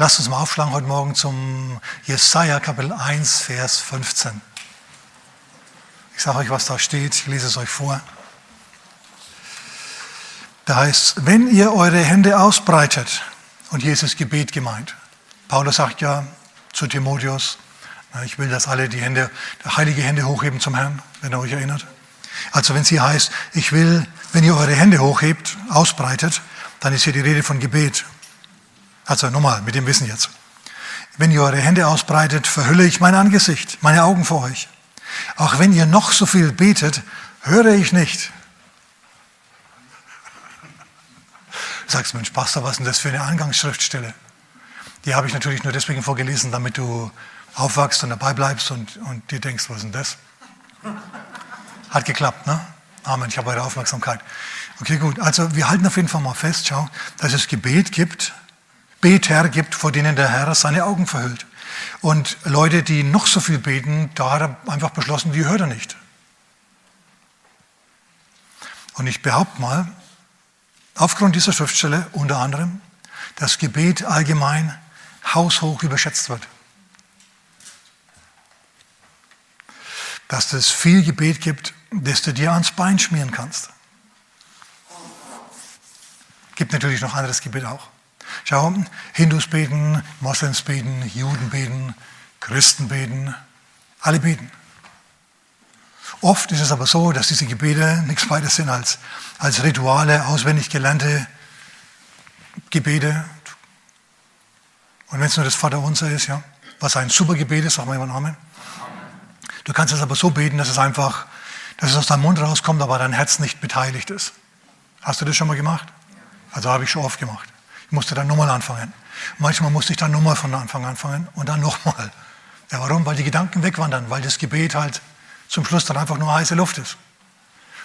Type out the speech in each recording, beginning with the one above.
Lasst uns mal aufschlagen heute Morgen zum Jesaja Kapitel 1, Vers 15. Ich sage euch, was da steht, ich lese es euch vor. Da heißt, wenn ihr eure Hände ausbreitet, und hier ist das Gebet gemeint. Paulus sagt ja zu Timotheus, ich will, dass alle die Hände, heilige Hände hochheben zum Herrn, wenn ihr euch erinnert. Also wenn es hier heißt, ich will, wenn ihr eure Hände hochhebt, ausbreitet, dann ist hier die Rede von Gebet. Also nochmal, mit dem Wissen jetzt. Wenn ihr eure Hände ausbreitet, verhülle ich mein Angesicht, meine Augen vor euch. Auch wenn ihr noch so viel betet, höre ich nicht. Du sagst, Mensch, Pastor, was ist denn das für eine Angangsschriftstelle? Die habe ich natürlich nur deswegen vorgelesen, damit du aufwachst und dabei bleibst und, und dir denkst, was ist denn das? Hat geklappt, ne? Amen, ich habe eure Aufmerksamkeit. Okay, gut. Also wir halten auf jeden Fall mal fest, schau, dass es Gebet gibt, Beter gibt, vor denen der Herr seine Augen verhüllt. Und Leute, die noch so viel beten, da hat er einfach beschlossen, die hört er nicht. Und ich behaupte mal, aufgrund dieser Schriftstelle unter anderem, dass Gebet allgemein haushoch überschätzt wird. Dass es viel Gebet gibt, das du dir ans Bein schmieren kannst. Gibt natürlich noch anderes Gebet auch. Schau, Hindus beten, Moslems beten, Juden beten, Christen beten, alle beten. Oft ist es aber so, dass diese Gebete nichts weiter sind als, als Rituale, auswendig gelernte Gebete. Und wenn es nur das Vaterunser ist, ja, was ein super Gebet ist, sag mal jemand Amen. Du kannst es aber so beten, dass es einfach, dass es aus deinem Mund rauskommt, aber dein Herz nicht beteiligt ist. Hast du das schon mal gemacht? Also habe ich schon oft gemacht. Ich musste dann nochmal anfangen. Manchmal musste ich dann nochmal von Anfang anfangen und dann nochmal. Ja, warum? Weil die Gedanken wegwandern, weil das Gebet halt zum Schluss dann einfach nur heiße Luft ist.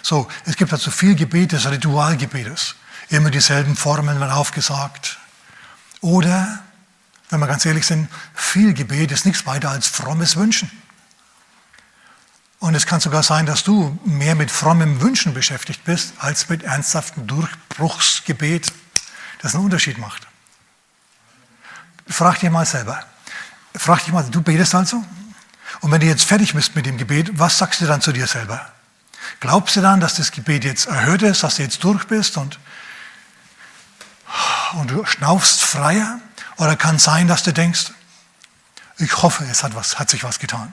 So, es gibt also viel Gebet des Ritualgebetes. Immer dieselben Formeln werden aufgesagt. Oder, wenn wir ganz ehrlich sind, viel Gebet ist nichts weiter als frommes Wünschen. Und es kann sogar sein, dass du mehr mit frommem Wünschen beschäftigt bist, als mit ernsthaftem Durchbruchsgebet das einen Unterschied macht. Frag dich mal selber. Frag dich mal, du betest also? Und wenn du jetzt fertig bist mit dem Gebet, was sagst du dann zu dir selber? Glaubst du dann, dass das Gebet jetzt erhöht ist, dass du jetzt durch bist und, und du schnaufst freier? Oder kann es sein, dass du denkst, ich hoffe, es hat, was, hat sich was getan.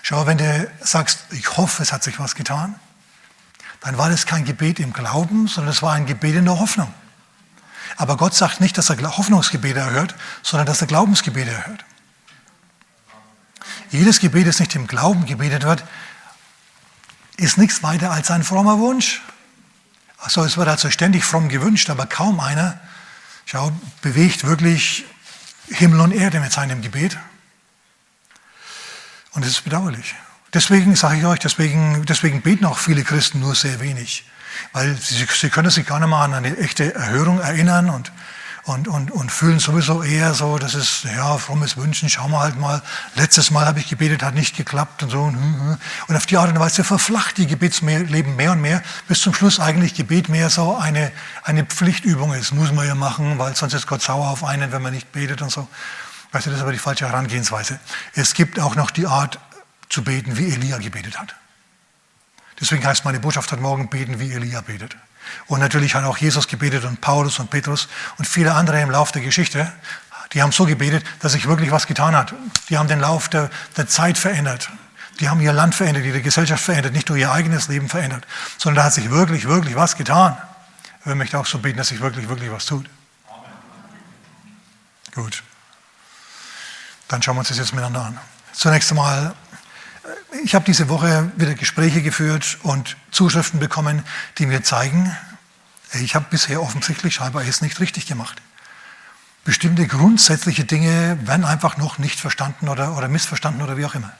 Schau, wenn du sagst, ich hoffe, es hat sich was getan, dann war das kein Gebet im Glauben, sondern es war ein Gebet in der Hoffnung. Aber Gott sagt nicht, dass er Hoffnungsgebete erhört, sondern dass er Glaubensgebete erhört. Jedes Gebet, das nicht im Glauben gebetet wird, ist nichts weiter als ein frommer Wunsch. Also es wird also ständig fromm gewünscht, aber kaum einer schau, bewegt wirklich Himmel und Erde mit seinem Gebet. Und das ist bedauerlich. Deswegen sage ich euch, deswegen, deswegen beten auch viele Christen nur sehr wenig. Weil sie, sie können sich gar nicht mal an eine echte Erhörung erinnern und, und, und, und fühlen sowieso eher so, das ist, ja, frommes Wünschen, schauen wir halt mal. Letztes Mal habe ich gebetet, hat nicht geklappt und so. Und auf die Art und Weise verflacht die Gebetsleben mehr und mehr, bis zum Schluss eigentlich Gebet mehr so eine, eine Pflichtübung ist. Muss man ja machen, weil sonst ist Gott sauer auf einen, wenn man nicht betet und so. Weißt du, das ist aber die falsche Herangehensweise. Es gibt auch noch die Art zu beten, wie Elia gebetet hat. Deswegen heißt meine Botschaft heute Morgen, beten wie Elia betet. Und natürlich hat auch Jesus gebetet und Paulus und Petrus und viele andere im Laufe der Geschichte. Die haben so gebetet, dass sich wirklich was getan hat. Die haben den Lauf der, der Zeit verändert. Die haben ihr Land verändert, ihre Gesellschaft verändert, nicht nur ihr eigenes Leben verändert, sondern da hat sich wirklich, wirklich was getan. Ich möchte auch so beten, dass sich wirklich, wirklich was tut. Amen. Gut. Dann schauen wir uns das jetzt miteinander an. Zunächst einmal ich habe diese Woche wieder Gespräche geführt und Zuschriften bekommen, die mir zeigen, ich habe bisher offensichtlich scheinbar es nicht richtig gemacht. Bestimmte grundsätzliche Dinge werden einfach noch nicht verstanden oder, oder missverstanden oder wie auch immer.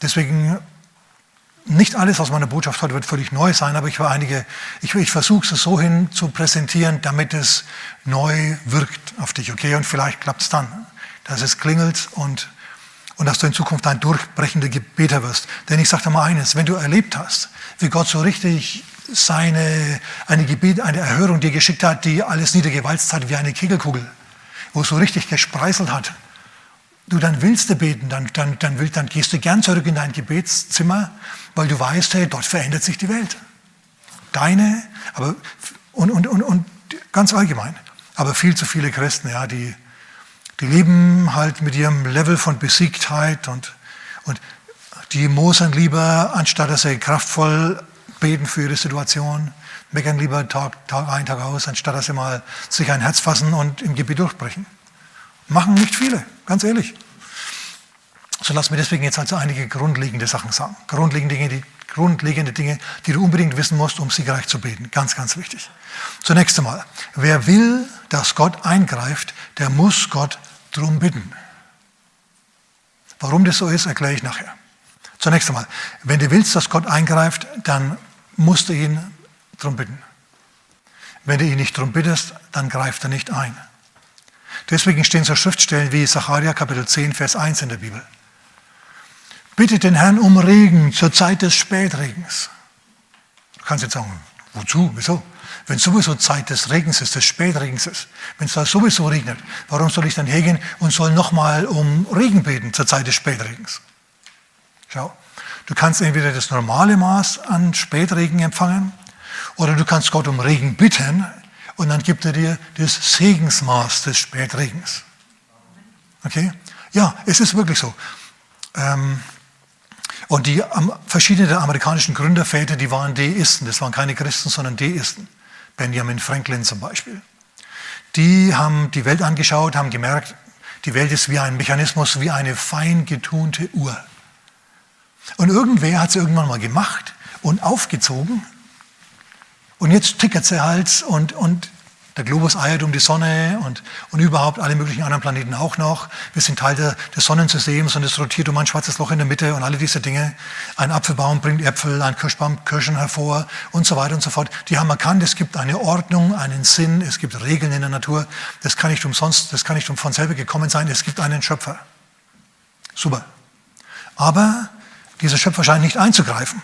Deswegen nicht alles aus meiner Botschaft heute wird völlig neu sein, aber ich, ich, ich versuche es so hin zu präsentieren, damit es neu wirkt auf dich, okay? Und vielleicht klappt es dann, dass es klingelt und und dass du in Zukunft ein durchbrechender Gebeter wirst. Denn ich sage dir mal eines, wenn du erlebt hast, wie Gott so richtig seine, eine, Gebet, eine Erhörung dir geschickt hat, die alles niedergewalzt hat wie eine Kegelkugel, wo es so richtig gespreiselt hat, du dann willst du beten, dann, dann, dann, will, dann gehst du gern zurück in dein Gebetszimmer, weil du weißt, hey, dort verändert sich die Welt. Deine, aber und, und, und, und ganz allgemein. Aber viel zu viele Christen, ja, die, die leben halt mit ihrem Level von Besiegtheit und, und die mosern lieber, anstatt dass sie kraftvoll beten für ihre Situation, meckern lieber Tag, Tag ein, Tag aus, anstatt dass sie mal sich ein Herz fassen und im Gebet durchbrechen. Machen nicht viele, ganz ehrlich. So lass mir deswegen jetzt also einige grundlegende Sachen sagen. Grundlegende Dinge, die, grundlegende Dinge, die du unbedingt wissen musst, um siegreich zu beten. Ganz, ganz wichtig. Zunächst einmal, wer will, dass Gott eingreift, der muss Gott drum bitten. Warum das so ist, erkläre ich nachher. Zunächst einmal, wenn du willst, dass Gott eingreift, dann musst du ihn drum bitten. Wenn du ihn nicht drum bittest, dann greift er nicht ein. Deswegen stehen so Schriftstellen wie Sacharja Kapitel 10, Vers 1 in der Bibel. Bittet den Herrn um Regen zur Zeit des Spätregens. Du kannst jetzt sagen, wozu, wieso? Wenn sowieso Zeit des Regens ist, des Spätregens ist, wenn es da sowieso regnet, warum soll ich dann hergehen und soll nochmal um Regen beten zur Zeit des Spätregens? Schau, du kannst entweder das normale Maß an Spätregen empfangen oder du kannst Gott um Regen bitten und dann gibt er dir das Segensmaß des Spätregens. Okay? Ja, es ist wirklich so. Ähm, und die verschiedenen amerikanischen Gründerväter, die waren Deisten. Das waren keine Christen, sondern Deisten. Benjamin Franklin zum Beispiel. Die haben die Welt angeschaut, haben gemerkt, die Welt ist wie ein Mechanismus, wie eine fein getunte Uhr. Und irgendwer hat sie irgendwann mal gemacht und aufgezogen und jetzt tickert sie halt und, und der Globus eiert um die Sonne und, und überhaupt alle möglichen anderen Planeten auch noch. Wir sind Teil der, des Sonnensystems und es rotiert um ein schwarzes Loch in der Mitte und alle diese Dinge. Ein Apfelbaum bringt Äpfel, ein Kirschbaum Kirschen hervor und so weiter und so fort. Die haben erkannt, es gibt eine Ordnung, einen Sinn, es gibt Regeln in der Natur. Das kann nicht umsonst, das kann nicht von selber gekommen sein. Es gibt einen Schöpfer. Super. Aber dieser Schöpfer scheint nicht einzugreifen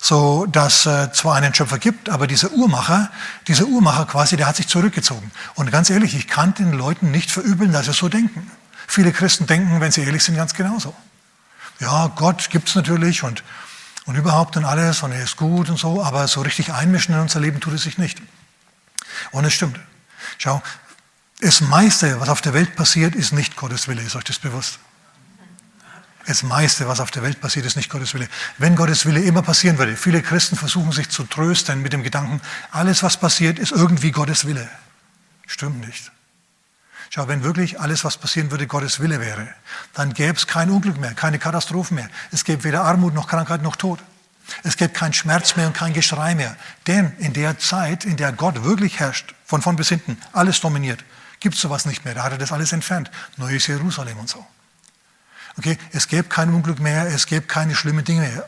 so dass äh, zwar einen Schöpfer gibt, aber dieser Uhrmacher, dieser Uhrmacher quasi, der hat sich zurückgezogen. Und ganz ehrlich, ich kann den Leuten nicht verübeln, dass sie so denken. Viele Christen denken, wenn sie ehrlich sind, ganz genauso. Ja, Gott gibt's natürlich und, und überhaupt und alles und er ist gut und so, aber so richtig einmischen in unser Leben tut es sich nicht. Und es stimmt. Schau, das meiste, was auf der Welt passiert, ist nicht Gottes Wille, ist euch das bewusst? Das meiste, was auf der Welt passiert, ist nicht Gottes Wille. Wenn Gottes Wille immer passieren würde, viele Christen versuchen sich zu trösten mit dem Gedanken, alles, was passiert, ist irgendwie Gottes Wille. Stimmt nicht. Schau, wenn wirklich alles, was passieren würde, Gottes Wille wäre, dann gäbe es kein Unglück mehr, keine Katastrophen mehr. Es gäbe weder Armut noch Krankheit noch Tod. Es gäbe keinen Schmerz mehr und kein Geschrei mehr. Denn in der Zeit, in der Gott wirklich herrscht, von vorn bis hinten, alles dominiert, gibt es sowas nicht mehr. Da hat er das alles entfernt. Neues Jerusalem und so. Okay? Es gäbe kein Unglück mehr, es gäbe keine schlimmen Dinge mehr.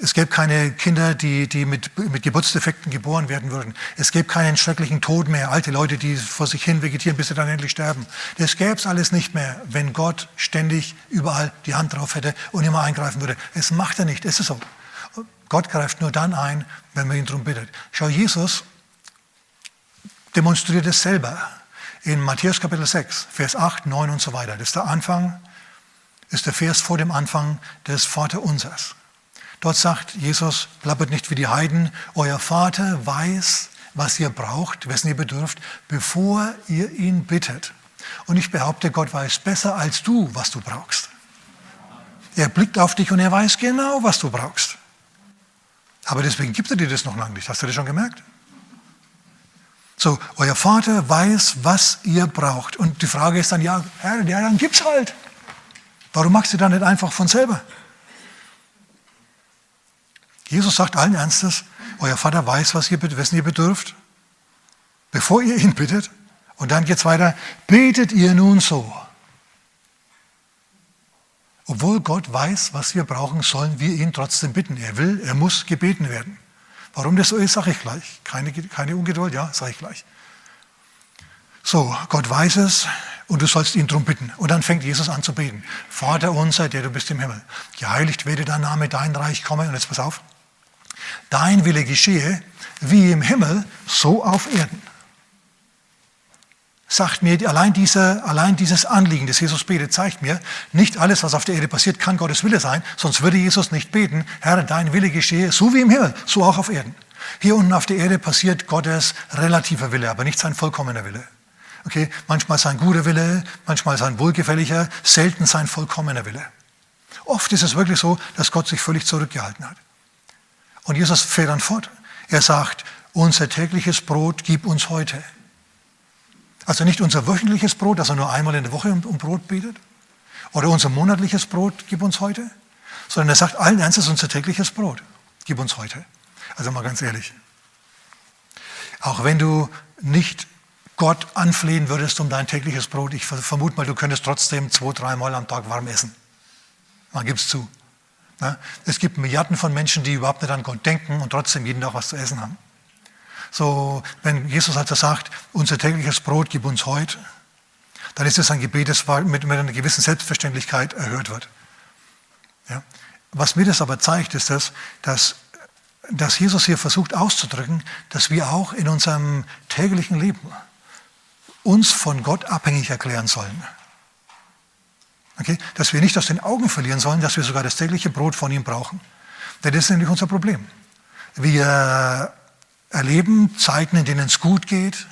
Es gäbe keine Kinder, die, die mit, mit Geburtsdefekten geboren werden würden. Es gäbe keinen schrecklichen Tod mehr, alte Leute, die vor sich hin vegetieren, bis sie dann endlich sterben. Das gäbe es alles nicht mehr, wenn Gott ständig überall die Hand drauf hätte und immer eingreifen würde. Es macht er nicht, es ist so. Gott greift nur dann ein, wenn man ihn darum bittet. Schau, Jesus demonstriert es selber in Matthäus Kapitel 6, Vers 8, 9 und so weiter. Das ist der Anfang ist der Vers vor dem Anfang des Vaterunsers. Dort sagt Jesus, plappert nicht wie die Heiden, euer Vater weiß, was ihr braucht, wessen ihr bedürft, bevor ihr ihn bittet. Und ich behaupte, Gott weiß besser als du, was du brauchst. Er blickt auf dich und er weiß genau, was du brauchst. Aber deswegen gibt er dir das noch lange nicht. Hast du das schon gemerkt? So, euer Vater weiß, was ihr braucht. Und die Frage ist dann, ja, Herr, ja, dann gibt's halt. Warum machst du dann nicht einfach von selber? Jesus sagt allen Ernstes, euer Vater weiß, was ihr, wessen ihr bedürft, bevor ihr ihn bittet. Und dann geht es weiter, betet ihr nun so. Obwohl Gott weiß, was wir brauchen, sollen wir ihn trotzdem bitten. Er will, er muss gebeten werden. Warum das so ist, sage ich gleich. Keine, keine Ungeduld, ja, sage ich gleich. So, Gott weiß es, und du sollst ihn darum bitten. Und dann fängt Jesus an zu beten. Vater unser, der du bist im Himmel, geheiligt werde dein Name, dein Reich komme. Und jetzt pass auf. Dein Wille geschehe, wie im Himmel, so auf Erden. sagt mir, allein, diese, allein dieses Anliegen, das Jesus betet, zeigt mir, nicht alles, was auf der Erde passiert, kann Gottes Wille sein, sonst würde Jesus nicht beten, Herr, dein Wille geschehe, so wie im Himmel, so auch auf Erden. Hier unten auf der Erde passiert Gottes relativer Wille, aber nicht sein vollkommener Wille. Okay, manchmal sein guter Wille, manchmal sein wohlgefälliger, selten sein vollkommener Wille. Oft ist es wirklich so, dass Gott sich völlig zurückgehalten hat. Und Jesus fährt dann fort. Er sagt, unser tägliches Brot gib uns heute. Also nicht unser wöchentliches Brot, das er nur einmal in der Woche um, Brot bietet, oder unser monatliches Brot gib uns heute, sondern er sagt allen Ernstes unser tägliches Brot gib uns heute. Also mal ganz ehrlich. Auch wenn du nicht Gott anflehen würdest um dein tägliches Brot, ich vermute mal, du könntest trotzdem zwei, dreimal am Tag warm essen. Man gibt es zu. Es gibt Milliarden von Menschen, die überhaupt nicht an Gott denken und trotzdem jeden Tag was zu essen haben. So, wenn Jesus also sagt, unser tägliches Brot gib uns heute, dann ist es ein Gebet, das mit, mit einer gewissen Selbstverständlichkeit erhört wird. Ja? Was mir das aber zeigt, ist das, dass, dass Jesus hier versucht auszudrücken, dass wir auch in unserem täglichen Leben uns von Gott abhängig erklären sollen. Okay? Dass wir nicht aus den Augen verlieren sollen, dass wir sogar das tägliche Brot von ihm brauchen. Denn das ist nämlich unser Problem. Wir erleben Zeiten, in denen es gut geht,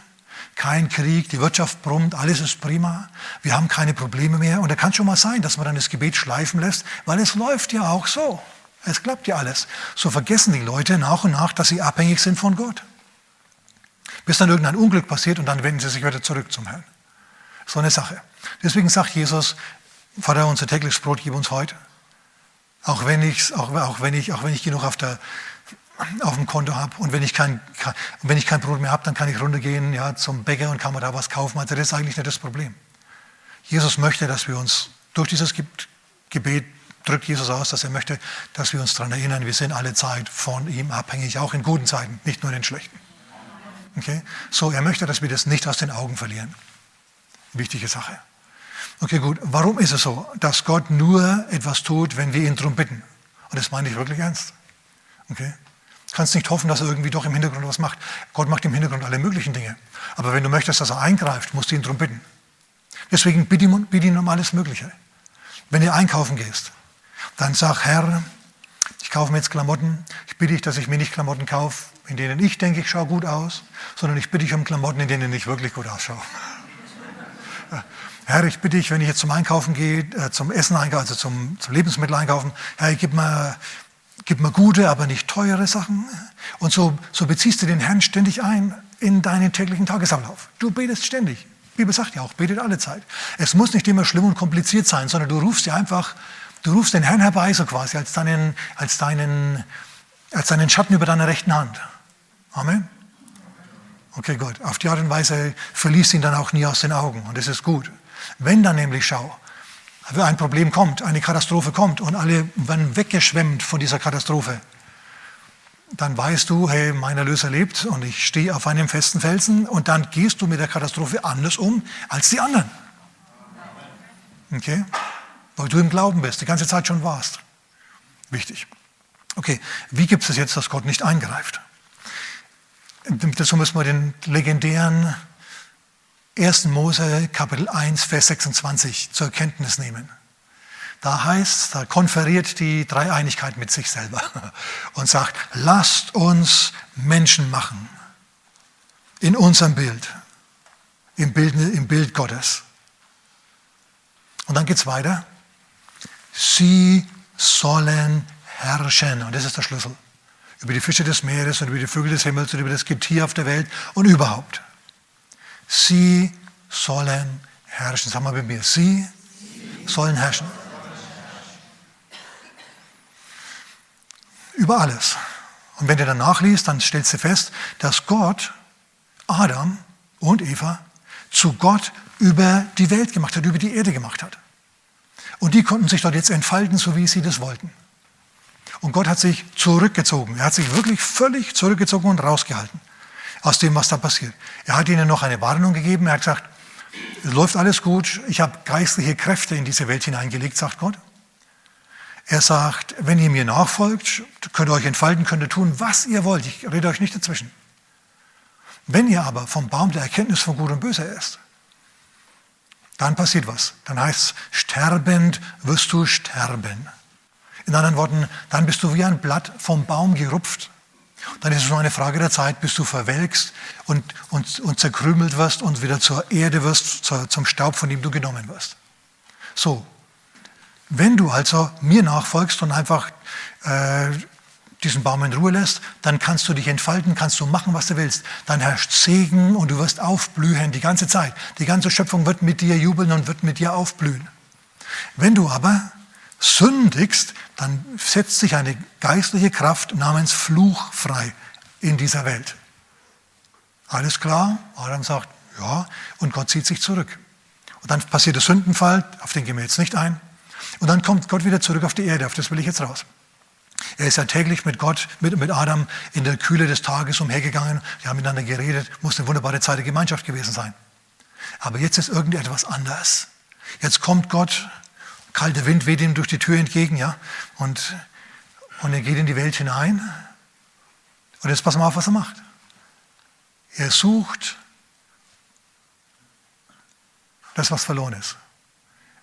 kein Krieg, die Wirtschaft brummt, alles ist prima, wir haben keine Probleme mehr. Und da kann schon mal sein, dass man dann das Gebet schleifen lässt, weil es läuft ja auch so. Es klappt ja alles. So vergessen die Leute nach und nach, dass sie abhängig sind von Gott. Bis dann irgendein Unglück passiert und dann wenden sie sich wieder zurück zum Herrn. So eine Sache. Deswegen sagt Jesus, Vater, unser tägliches Brot gib uns heute. Auch wenn, ich, auch, auch, wenn ich, auch wenn ich genug auf, der, auf dem Konto habe und wenn ich kein, wenn ich kein Brot mehr habe, dann kann ich runtergehen ja, zum Bäcker und kann mir da was kaufen. Also das ist eigentlich nicht das Problem. Jesus möchte, dass wir uns durch dieses Gebet drückt Jesus aus, dass er möchte, dass wir uns daran erinnern, wir sind alle Zeit von ihm abhängig, auch in guten Zeiten, nicht nur in den schlechten. Okay? So, er möchte, dass wir das nicht aus den Augen verlieren. Wichtige Sache. Okay, gut. Warum ist es so, dass Gott nur etwas tut, wenn wir ihn darum bitten? Und das meine ich wirklich ernst. Okay? Du kannst nicht hoffen, dass er irgendwie doch im Hintergrund was macht. Gott macht im Hintergrund alle möglichen Dinge. Aber wenn du möchtest, dass er eingreift, musst du ihn darum bitten. Deswegen bitte ihn, bitte ihn um alles Mögliche. Wenn du einkaufen gehst, dann sag, Herr, ich kaufe mir jetzt Klamotten. Ich bitte dich, dass ich mir nicht Klamotten kaufe, in denen ich denke, ich schaue gut aus, sondern ich bitte dich um Klamotten, in denen ich wirklich gut ausschaue. Herr, ich bitte dich, wenn ich jetzt zum Einkaufen gehe, äh, zum Essen einkaufen, also zum, zum Lebensmittel einkaufen, Herr, gib mir, gib mir gute, aber nicht teure Sachen. Und so, so beziehst du den Herrn ständig ein in deinen täglichen Tagesablauf. Du betest ständig. Die Bibel sagt ja auch, betet alle Zeit. Es muss nicht immer schlimm und kompliziert sein, sondern du rufst dir einfach, du rufst den Herrn herbei, so quasi, als deinen, als deinen, als deinen Schatten über deiner rechten Hand. Amen. Okay, gut. Auf die Art und Weise verließ ihn dann auch nie aus den Augen. Und das ist gut. Wenn dann nämlich, schau, ein Problem kommt, eine Katastrophe kommt und alle werden weggeschwemmt von dieser Katastrophe, dann weißt du, hey, mein Erlöser lebt und ich stehe auf einem festen Felsen und dann gehst du mit der Katastrophe anders um als die anderen. Okay? Weil du im Glauben bist, die ganze Zeit schon warst. Wichtig. Okay, wie gibt es jetzt, dass Gott nicht eingreift? Dazu müssen wir den legendären 1. Mose Kapitel 1, Vers 26 zur Kenntnis nehmen. Da heißt, da konferiert die Dreieinigkeit mit sich selber und sagt, lasst uns Menschen machen in unserem Bild, im Bild, im Bild Gottes. Und dann geht es weiter. Sie sollen herrschen. Und das ist der Schlüssel. Über die Fische des Meeres und über die Vögel des Himmels und über das Getier auf der Welt und überhaupt. Sie sollen herrschen. Sag mal bei mir, sie sollen herrschen. Über alles. Und wenn du dann nachliest, dann stellst du fest, dass Gott Adam und Eva zu Gott über die Welt gemacht hat, über die Erde gemacht hat. Und die konnten sich dort jetzt entfalten, so wie sie das wollten. Und Gott hat sich zurückgezogen. Er hat sich wirklich völlig zurückgezogen und rausgehalten aus dem, was da passiert. Er hat ihnen noch eine Warnung gegeben. Er hat gesagt, es läuft alles gut. Ich habe geistliche Kräfte in diese Welt hineingelegt, sagt Gott. Er sagt, wenn ihr mir nachfolgt, könnt ihr euch entfalten, könnt ihr tun, was ihr wollt. Ich rede euch nicht dazwischen. Wenn ihr aber vom Baum der Erkenntnis von Gut und Böse esst, dann passiert was. Dann heißt es, sterbend wirst du sterben. In anderen Worten, dann bist du wie ein Blatt vom Baum gerupft. Dann ist es nur eine Frage der Zeit, bis du verwelkst und, und, und zerkrümelt wirst und wieder zur Erde wirst, zur, zum Staub, von dem du genommen wirst. So, wenn du also mir nachfolgst und einfach äh, diesen Baum in Ruhe lässt, dann kannst du dich entfalten, kannst du machen, was du willst. Dann herrscht Segen und du wirst aufblühen die ganze Zeit. Die ganze Schöpfung wird mit dir jubeln und wird mit dir aufblühen. Wenn du aber sündigst, dann setzt sich eine geistliche Kraft namens Fluch frei in dieser Welt. Alles klar? Adam sagt, ja, und Gott zieht sich zurück. Und dann passiert der Sündenfall, auf den gehen wir jetzt nicht ein. Und dann kommt Gott wieder zurück auf die Erde, auf das will ich jetzt raus. Er ist ja täglich mit Gott, mit, mit Adam in der Kühle des Tages umhergegangen. Die haben miteinander geredet, muss eine wunderbare Zeit der Gemeinschaft gewesen sein. Aber jetzt ist irgendetwas anders. Jetzt kommt Gott kalter Wind weht ihm durch die Tür entgegen, ja, und, und er geht in die Welt hinein. Und jetzt pass mal auf, was er macht. Er sucht das, was verloren ist.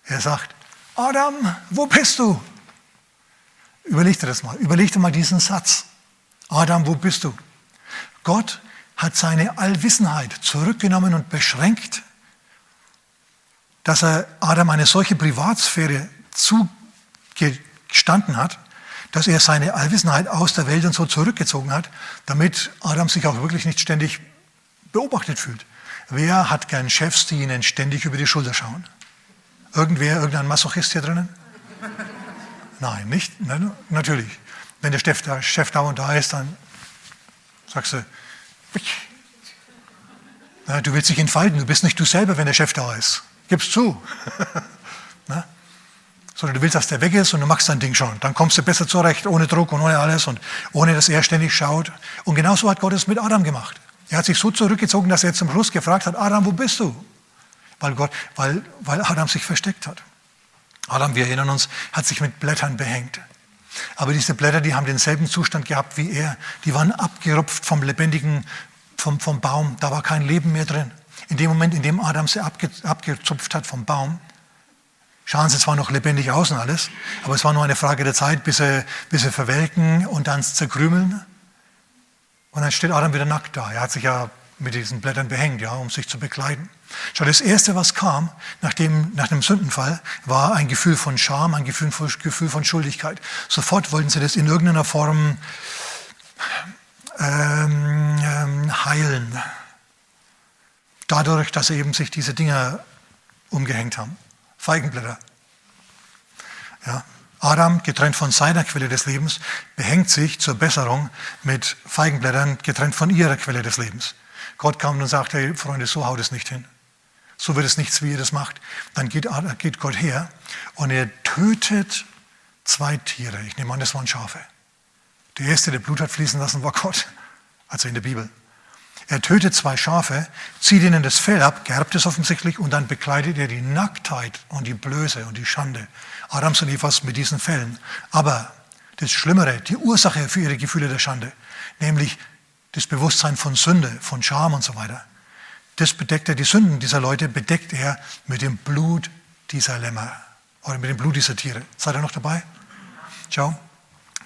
Er sagt, Adam, wo bist du? Überleg dir das mal. Überleg dir mal diesen Satz. Adam, wo bist du? Gott hat seine Allwissenheit zurückgenommen und beschränkt dass er Adam eine solche Privatsphäre zugestanden hat, dass er seine Allwissenheit aus der Welt und so zurückgezogen hat, damit Adam sich auch wirklich nicht ständig beobachtet fühlt. Wer hat gern Chefs, die ihnen ständig über die Schulter schauen? Irgendwer, irgendein Masochist hier drinnen? Nein, nicht? Nein, natürlich. Wenn der Chef, der Chef da und da ist, dann sagst du, du willst dich entfalten, du bist nicht du selber, wenn der Chef da ist. Gib's zu. ne? Sondern du willst, dass der weg ist und du machst dein Ding schon. Dann kommst du besser zurecht, ohne Druck und ohne alles und ohne, dass er ständig schaut. Und genauso hat Gott es mit Adam gemacht. Er hat sich so zurückgezogen, dass er zum Schluss gefragt hat, Adam, wo bist du? Weil, Gott, weil, weil Adam sich versteckt hat. Adam, wir erinnern uns, hat sich mit Blättern behängt. Aber diese Blätter, die haben denselben Zustand gehabt wie er. Die waren abgerupft vom lebendigen, vom, vom Baum. Da war kein Leben mehr drin. In dem Moment, in dem Adam sie abge, abgezupft hat vom Baum, schauen sie zwar noch lebendig aus und alles, aber es war nur eine Frage der Zeit, bis sie, bis sie verwelken und dann zerkrümeln. Und dann steht Adam wieder nackt da. Er hat sich ja mit diesen Blättern behängt, ja, um sich zu bekleiden. Schau, das Erste, was kam nach dem, nach dem Sündenfall, war ein Gefühl von Scham, ein Gefühl von, Gefühl von Schuldigkeit. Sofort wollten sie das in irgendeiner Form ähm, ähm, heilen dadurch, dass eben sich diese Dinger umgehängt haben. Feigenblätter. Ja. Adam, getrennt von seiner Quelle des Lebens, behängt sich zur Besserung mit Feigenblättern, getrennt von ihrer Quelle des Lebens. Gott kam und sagte, hey, Freunde, so haut es nicht hin. So wird es nichts, wie ihr das macht. Dann geht, geht Gott her und er tötet zwei Tiere. Ich nehme an, das waren Schafe. Der erste, der Blut hat fließen lassen, war Gott. Also in der Bibel. Er tötet zwei Schafe, zieht ihnen das Fell ab, gerbt es offensichtlich und dann bekleidet er die Nacktheit und die Blöße und die Schande Adams und Evas mit diesen Fällen. Aber das Schlimmere, die Ursache für ihre Gefühle der Schande, nämlich das Bewusstsein von Sünde, von Scham und so weiter, das bedeckt er, die Sünden dieser Leute bedeckt er mit dem Blut dieser Lämmer oder mit dem Blut dieser Tiere. Seid ihr noch dabei? Ciao.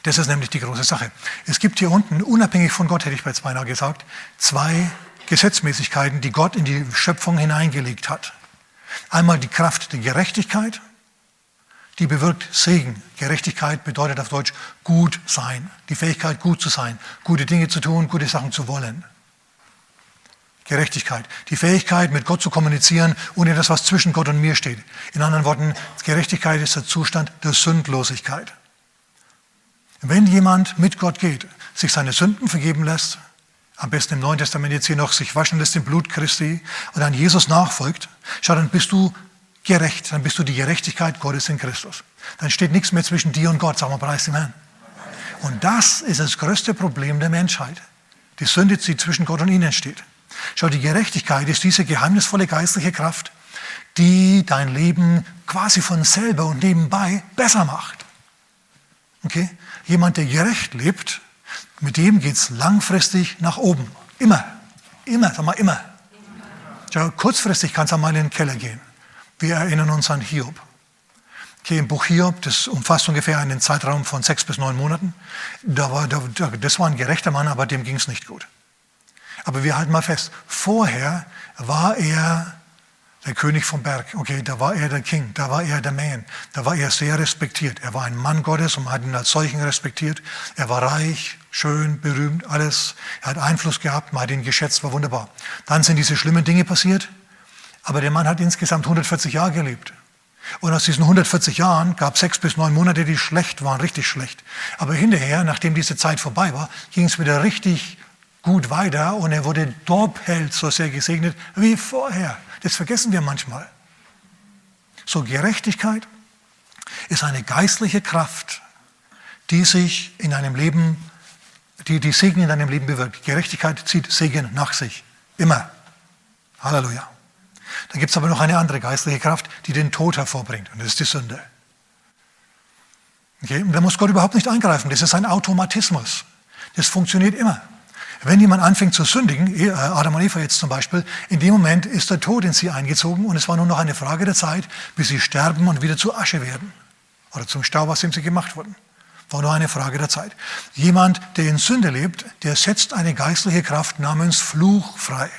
Das ist nämlich die große Sache. Es gibt hier unten, unabhängig von Gott, hätte ich jetzt beinahe gesagt, zwei Gesetzmäßigkeiten, die Gott in die Schöpfung hineingelegt hat. Einmal die Kraft der Gerechtigkeit, die bewirkt Segen. Gerechtigkeit bedeutet auf Deutsch gut sein, die Fähigkeit gut zu sein, gute Dinge zu tun, gute Sachen zu wollen. Gerechtigkeit, die Fähigkeit, mit Gott zu kommunizieren, ohne das, was zwischen Gott und mir steht. In anderen Worten, Gerechtigkeit ist der Zustand der Sündlosigkeit. Wenn jemand mit Gott geht, sich seine Sünden vergeben lässt, am besten im Neuen Testament jetzt hier noch sich waschen lässt im Blut Christi und dann Jesus nachfolgt, schau, dann bist du gerecht, dann bist du die Gerechtigkeit Gottes in Christus. Dann steht nichts mehr zwischen dir und Gott, sag mal, preis dem Herrn. Und das ist das größte Problem der Menschheit. Die Sünde, die zwischen Gott und ihnen steht. Schau, die Gerechtigkeit ist diese geheimnisvolle geistliche Kraft, die dein Leben quasi von selber und nebenbei besser macht. Okay? Jemand, der gerecht lebt, mit dem geht es langfristig nach oben. Immer. Immer, sag mal immer. Ja, kurzfristig kann es einmal in den Keller gehen. Wir erinnern uns an Hiob. Okay, Im Buch Hiob, das umfasst ungefähr einen Zeitraum von sechs bis neun Monaten. Da war, da, das war ein gerechter Mann, aber dem ging es nicht gut. Aber wir halten mal fest, vorher war er der König vom Berg. Okay, da war er der King, da war er der Man, da war er sehr respektiert. Er war ein Mann Gottes und man hat ihn als solchen respektiert. Er war reich, schön, berühmt, alles. Er hat Einfluss gehabt, man hat ihn geschätzt, war wunderbar. Dann sind diese schlimmen Dinge passiert, aber der Mann hat insgesamt 140 Jahre gelebt. Und aus diesen 140 Jahren gab es sechs bis neun Monate, die schlecht waren, richtig schlecht. Aber hinterher, nachdem diese Zeit vorbei war, ging es wieder richtig gut weiter und er wurde doppelt so sehr gesegnet wie vorher. Das vergessen wir manchmal. So Gerechtigkeit ist eine geistliche Kraft, die sich in einem Leben, die, die Segen in deinem Leben bewirkt. Gerechtigkeit zieht Segen nach sich. Immer. Halleluja. Dann gibt es aber noch eine andere geistliche Kraft, die den Tod hervorbringt. Und das ist die Sünde. Okay? Und da muss Gott überhaupt nicht eingreifen. Das ist ein Automatismus. Das funktioniert immer. Wenn jemand anfängt zu sündigen, äh, Adam und Eva jetzt zum Beispiel, in dem Moment ist der Tod in sie eingezogen und es war nur noch eine Frage der Zeit, bis sie sterben und wieder zu Asche werden. Oder zum Staub, aus dem sie gemacht wurden. War nur eine Frage der Zeit. Jemand, der in Sünde lebt, der setzt eine geistliche Kraft namens Fluch frei.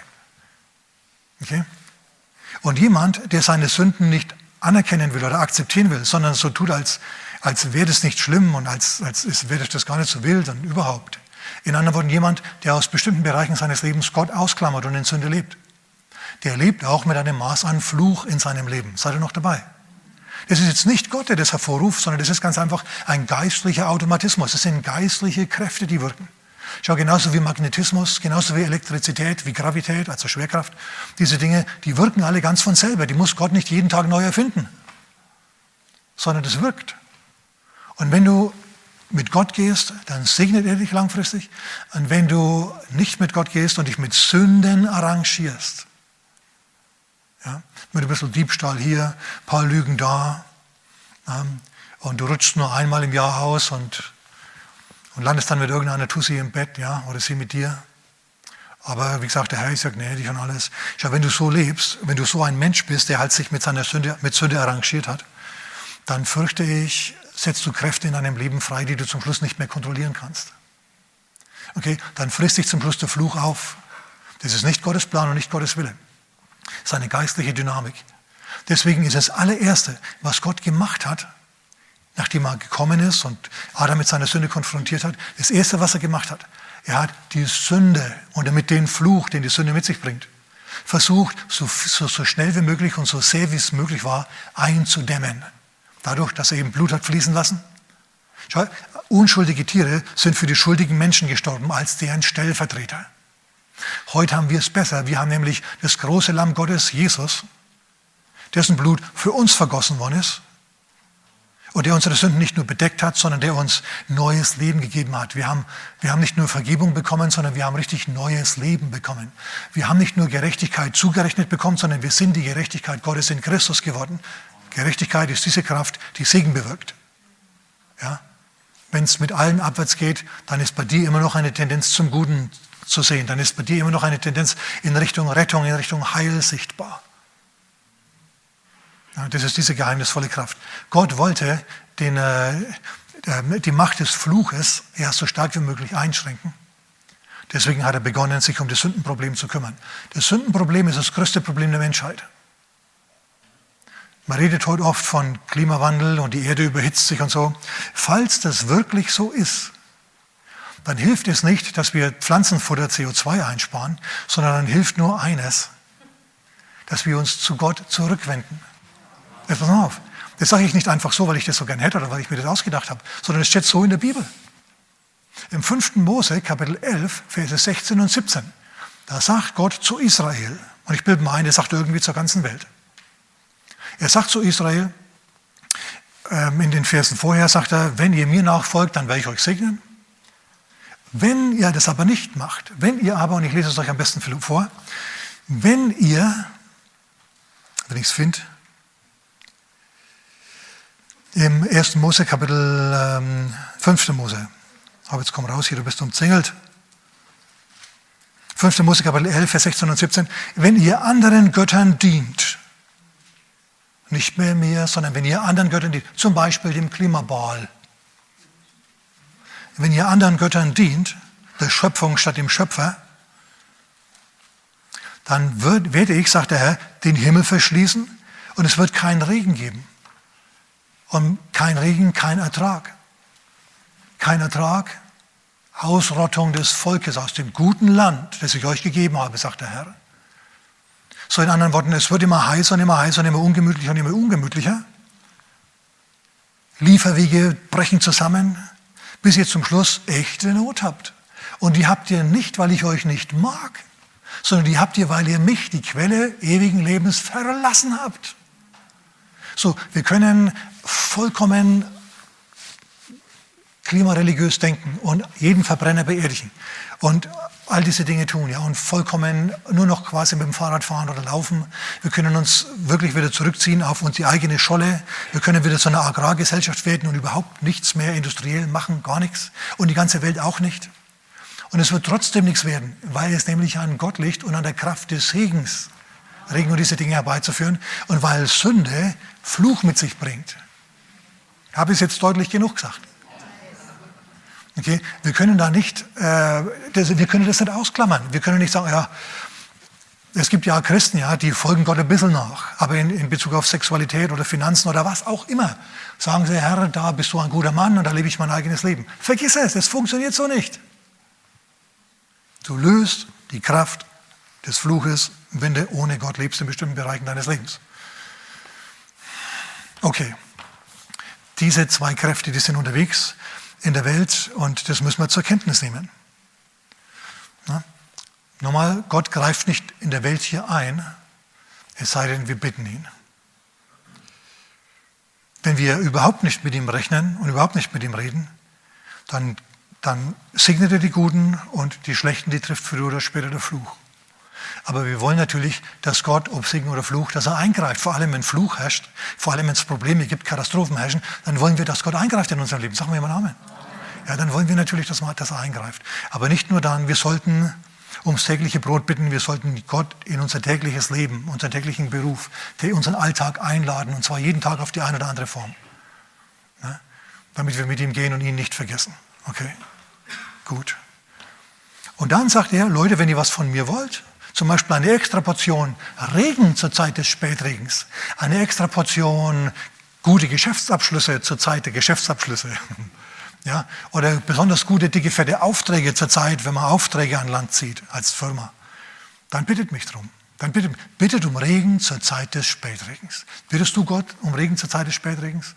Okay? Und jemand, der seine Sünden nicht anerkennen will oder akzeptieren will, sondern so tut, als, als wäre das nicht schlimm und als, als wäre das gar nicht so wild und überhaupt, in anderen Worten, jemand, der aus bestimmten Bereichen seines Lebens Gott ausklammert und in Sünde lebt. Der lebt auch mit einem Maß an Fluch in seinem Leben. Seid ihr noch dabei? Das ist jetzt nicht Gott, der das hervorruft, sondern das ist ganz einfach ein geistlicher Automatismus. Das sind geistliche Kräfte, die wirken. Schau, genauso wie Magnetismus, genauso wie Elektrizität, wie Gravität, also Schwerkraft, diese Dinge, die wirken alle ganz von selber. Die muss Gott nicht jeden Tag neu erfinden, sondern das wirkt. Und wenn du mit Gott gehst, dann segnet er dich langfristig. Und wenn du nicht mit Gott gehst und dich mit Sünden arrangierst, ja, mit ein bisschen Diebstahl hier, ein paar Lügen da, ähm, und du rutschst nur einmal im Jahr aus und, und landest dann mit irgendeiner Tussi im Bett, ja, oder sie mit dir. Aber wie gesagt, der Herr ist ja gnädig und alles. Schau, wenn du so lebst, wenn du so ein Mensch bist, der halt sich mit seiner Sünde, mit Sünde arrangiert hat, dann fürchte ich, setzt du Kräfte in deinem Leben frei, die du zum Schluss nicht mehr kontrollieren kannst. Okay, dann frisst dich zum Schluss der Fluch auf. Das ist nicht Gottes Plan und nicht Gottes Wille. Das ist eine geistliche Dynamik. Deswegen ist das allererste, was Gott gemacht hat, nachdem er gekommen ist und Adam mit seiner Sünde konfrontiert hat, das erste, was er gemacht hat, er hat die Sünde und damit den Fluch, den die Sünde mit sich bringt, versucht, so, so, so schnell wie möglich und so sehr wie es möglich war, einzudämmen. Dadurch, dass er eben Blut hat fließen lassen. Schau, unschuldige Tiere sind für die schuldigen Menschen gestorben als deren Stellvertreter. Heute haben wir es besser. Wir haben nämlich das große Lamm Gottes, Jesus, dessen Blut für uns vergossen worden ist und der unsere Sünden nicht nur bedeckt hat, sondern der uns neues Leben gegeben hat. Wir haben, wir haben nicht nur Vergebung bekommen, sondern wir haben richtig neues Leben bekommen. Wir haben nicht nur Gerechtigkeit zugerechnet bekommen, sondern wir sind die Gerechtigkeit Gottes in Christus geworden. Gerechtigkeit ist diese Kraft, die Segen bewirkt. Ja? Wenn es mit allen abwärts geht, dann ist bei dir immer noch eine Tendenz zum Guten zu sehen. Dann ist bei dir immer noch eine Tendenz in Richtung Rettung, in Richtung Heil sichtbar. Ja, das ist diese geheimnisvolle Kraft. Gott wollte den, äh, die Macht des Fluches erst so stark wie möglich einschränken. Deswegen hat er begonnen, sich um das Sündenproblem zu kümmern. Das Sündenproblem ist das größte Problem der Menschheit. Man redet heute oft von Klimawandel und die Erde überhitzt sich und so. Falls das wirklich so ist, dann hilft es nicht, dass wir Pflanzenfutter CO2 einsparen, sondern dann hilft nur eines, dass wir uns zu Gott zurückwenden. Jetzt pass mal auf. Das sage ich nicht einfach so, weil ich das so gern hätte oder weil ich mir das ausgedacht habe, sondern es steht so in der Bibel. Im 5. Mose, Kapitel 11, Verse 16 und 17, da sagt Gott zu Israel, und ich bilde mir ein, er sagt irgendwie zur ganzen Welt, er sagt zu Israel, ähm, in den Versen vorher sagt er, wenn ihr mir nachfolgt, dann werde ich euch segnen. Wenn ihr das aber nicht macht, wenn ihr aber, und ich lese es euch am besten vor, wenn ihr, wenn ich es finde, im 1. Mose Kapitel ähm, 5. Mose, aber jetzt komm raus hier, du bist umzingelt. 5. Mose Kapitel 11, Vers 16 und 17, wenn ihr anderen Göttern dient, nicht mehr mir, sondern wenn ihr anderen Göttern dient, zum Beispiel dem Klimaball, wenn ihr anderen Göttern dient, der Schöpfung statt dem Schöpfer, dann wird, werde ich, sagt der Herr, den Himmel verschließen und es wird keinen Regen geben. Und kein Regen, kein Ertrag. Kein Ertrag, Ausrottung des Volkes aus dem guten Land, das ich euch gegeben habe, sagt der Herr. So in anderen Worten, es wird immer heißer und immer heißer und immer ungemütlicher und immer ungemütlicher. Lieferwege brechen zusammen, bis ihr zum Schluss echte Not habt. Und die habt ihr nicht, weil ich euch nicht mag, sondern die habt ihr, weil ihr mich, die Quelle ewigen Lebens, verlassen habt. So, wir können vollkommen klimareligiös denken und jeden Verbrenner beerdigen und all diese Dinge tun, ja, und vollkommen nur noch quasi mit dem Fahrrad fahren oder laufen. Wir können uns wirklich wieder zurückziehen auf unsere eigene Scholle. Wir können wieder zu einer Agrargesellschaft werden und überhaupt nichts mehr industriell machen, gar nichts. Und die ganze Welt auch nicht. Und es wird trotzdem nichts werden, weil es nämlich an Gott liegt und an der Kraft des Segens, Regen und diese Dinge herbeizuführen und weil Sünde Fluch mit sich bringt. Habe ich es jetzt deutlich genug gesagt? Okay? Wir können da nicht, äh, das, wir können das nicht ausklammern. Wir können nicht sagen, ja, es gibt ja Christen, ja, die folgen Gott ein bisschen nach, aber in, in, Bezug auf Sexualität oder Finanzen oder was auch immer, sagen sie, Herr, da bist du ein guter Mann und da lebe ich mein eigenes Leben. Vergiss es, es funktioniert so nicht. Du löst die Kraft des Fluches, wenn du ohne Gott lebst in bestimmten Bereichen deines Lebens. Okay, diese zwei Kräfte, die sind unterwegs in der Welt und das müssen wir zur Kenntnis nehmen. Na? Nochmal, Gott greift nicht in der Welt hier ein, es sei denn, wir bitten ihn. Wenn wir überhaupt nicht mit ihm rechnen und überhaupt nicht mit ihm reden, dann, dann segnet er die Guten und die Schlechten, die trifft früher oder später der Fluch. Aber wir wollen natürlich, dass Gott, ob Segen oder Fluch, dass er eingreift. Vor allem, wenn Fluch herrscht, vor allem, wenn es Probleme gibt, Katastrophen herrschen, dann wollen wir, dass Gott eingreift in unserem Leben. Sagen wir mal Amen. Ja, dann wollen wir natürlich, dass, dass er eingreift. Aber nicht nur dann, wir sollten ums tägliche Brot bitten, wir sollten Gott in unser tägliches Leben, unseren täglichen Beruf, unseren Alltag einladen, und zwar jeden Tag auf die eine oder andere Form. Ja? Damit wir mit ihm gehen und ihn nicht vergessen. Okay? Gut. Und dann sagt er, Leute, wenn ihr was von mir wollt, zum Beispiel eine extra Portion Regen zur Zeit des Spätregens, eine extra Portion gute Geschäftsabschlüsse zur Zeit der Geschäftsabschlüsse. Ja, oder besonders gute, dicke, fette Aufträge zur Zeit, wenn man Aufträge an Land zieht als Firma. Dann bittet mich drum. Dann bittet, bittet um Regen zur Zeit des Spätregens. Bittest du Gott um Regen zur Zeit des Spätregens?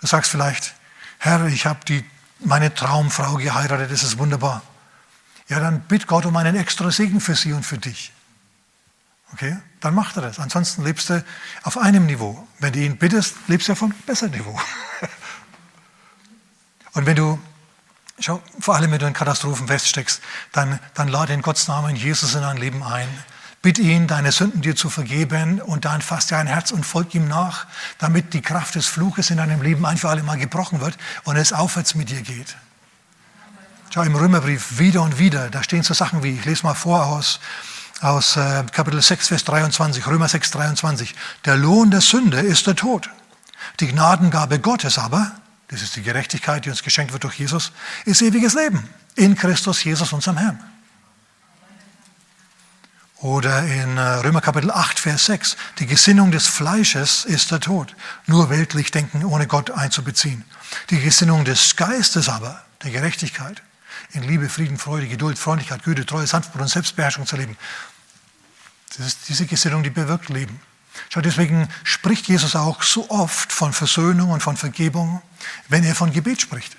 Du sagst vielleicht, Herr, ich habe meine Traumfrau geheiratet, das ist wunderbar. Ja, dann bitt Gott um einen extra Segen für sie und für dich. Okay? Dann macht er das. Ansonsten lebst du auf einem Niveau. Wenn du ihn bittest, lebst du auf einem besseren Niveau. Und wenn du, schau, vor allem wenn du in Katastrophen feststeckst, dann, dann lade Gottes Namen Jesus in dein Leben ein. Bitt ihn, deine Sünden dir zu vergeben und dann fasst dir ein Herz und folg ihm nach, damit die Kraft des Fluches in deinem Leben ein für alle Mal gebrochen wird und es aufwärts mit dir geht. Schau im Römerbrief wieder und wieder, da stehen so Sachen wie, ich lese mal vor aus, aus äh, Kapitel 6, Vers 23, Römer 6, 23. Der Lohn der Sünde ist der Tod. Die Gnadengabe Gottes aber das ist die Gerechtigkeit, die uns geschenkt wird durch Jesus, ist ewiges Leben in Christus Jesus, unserem Herrn. Oder in äh, Römer Kapitel 8, Vers 6, die Gesinnung des Fleisches ist der Tod, nur weltlich denken, ohne Gott einzubeziehen. Die Gesinnung des Geistes aber, der Gerechtigkeit, in Liebe, Frieden, Freude, Geduld, Freundlichkeit, Güte, Treue, Sanftmut und Selbstbeherrschung zu leben. Das ist diese Gesinnung, die bewirkt Leben. Schau, deswegen spricht Jesus auch so oft von Versöhnung und von Vergebung, wenn er von Gebet spricht.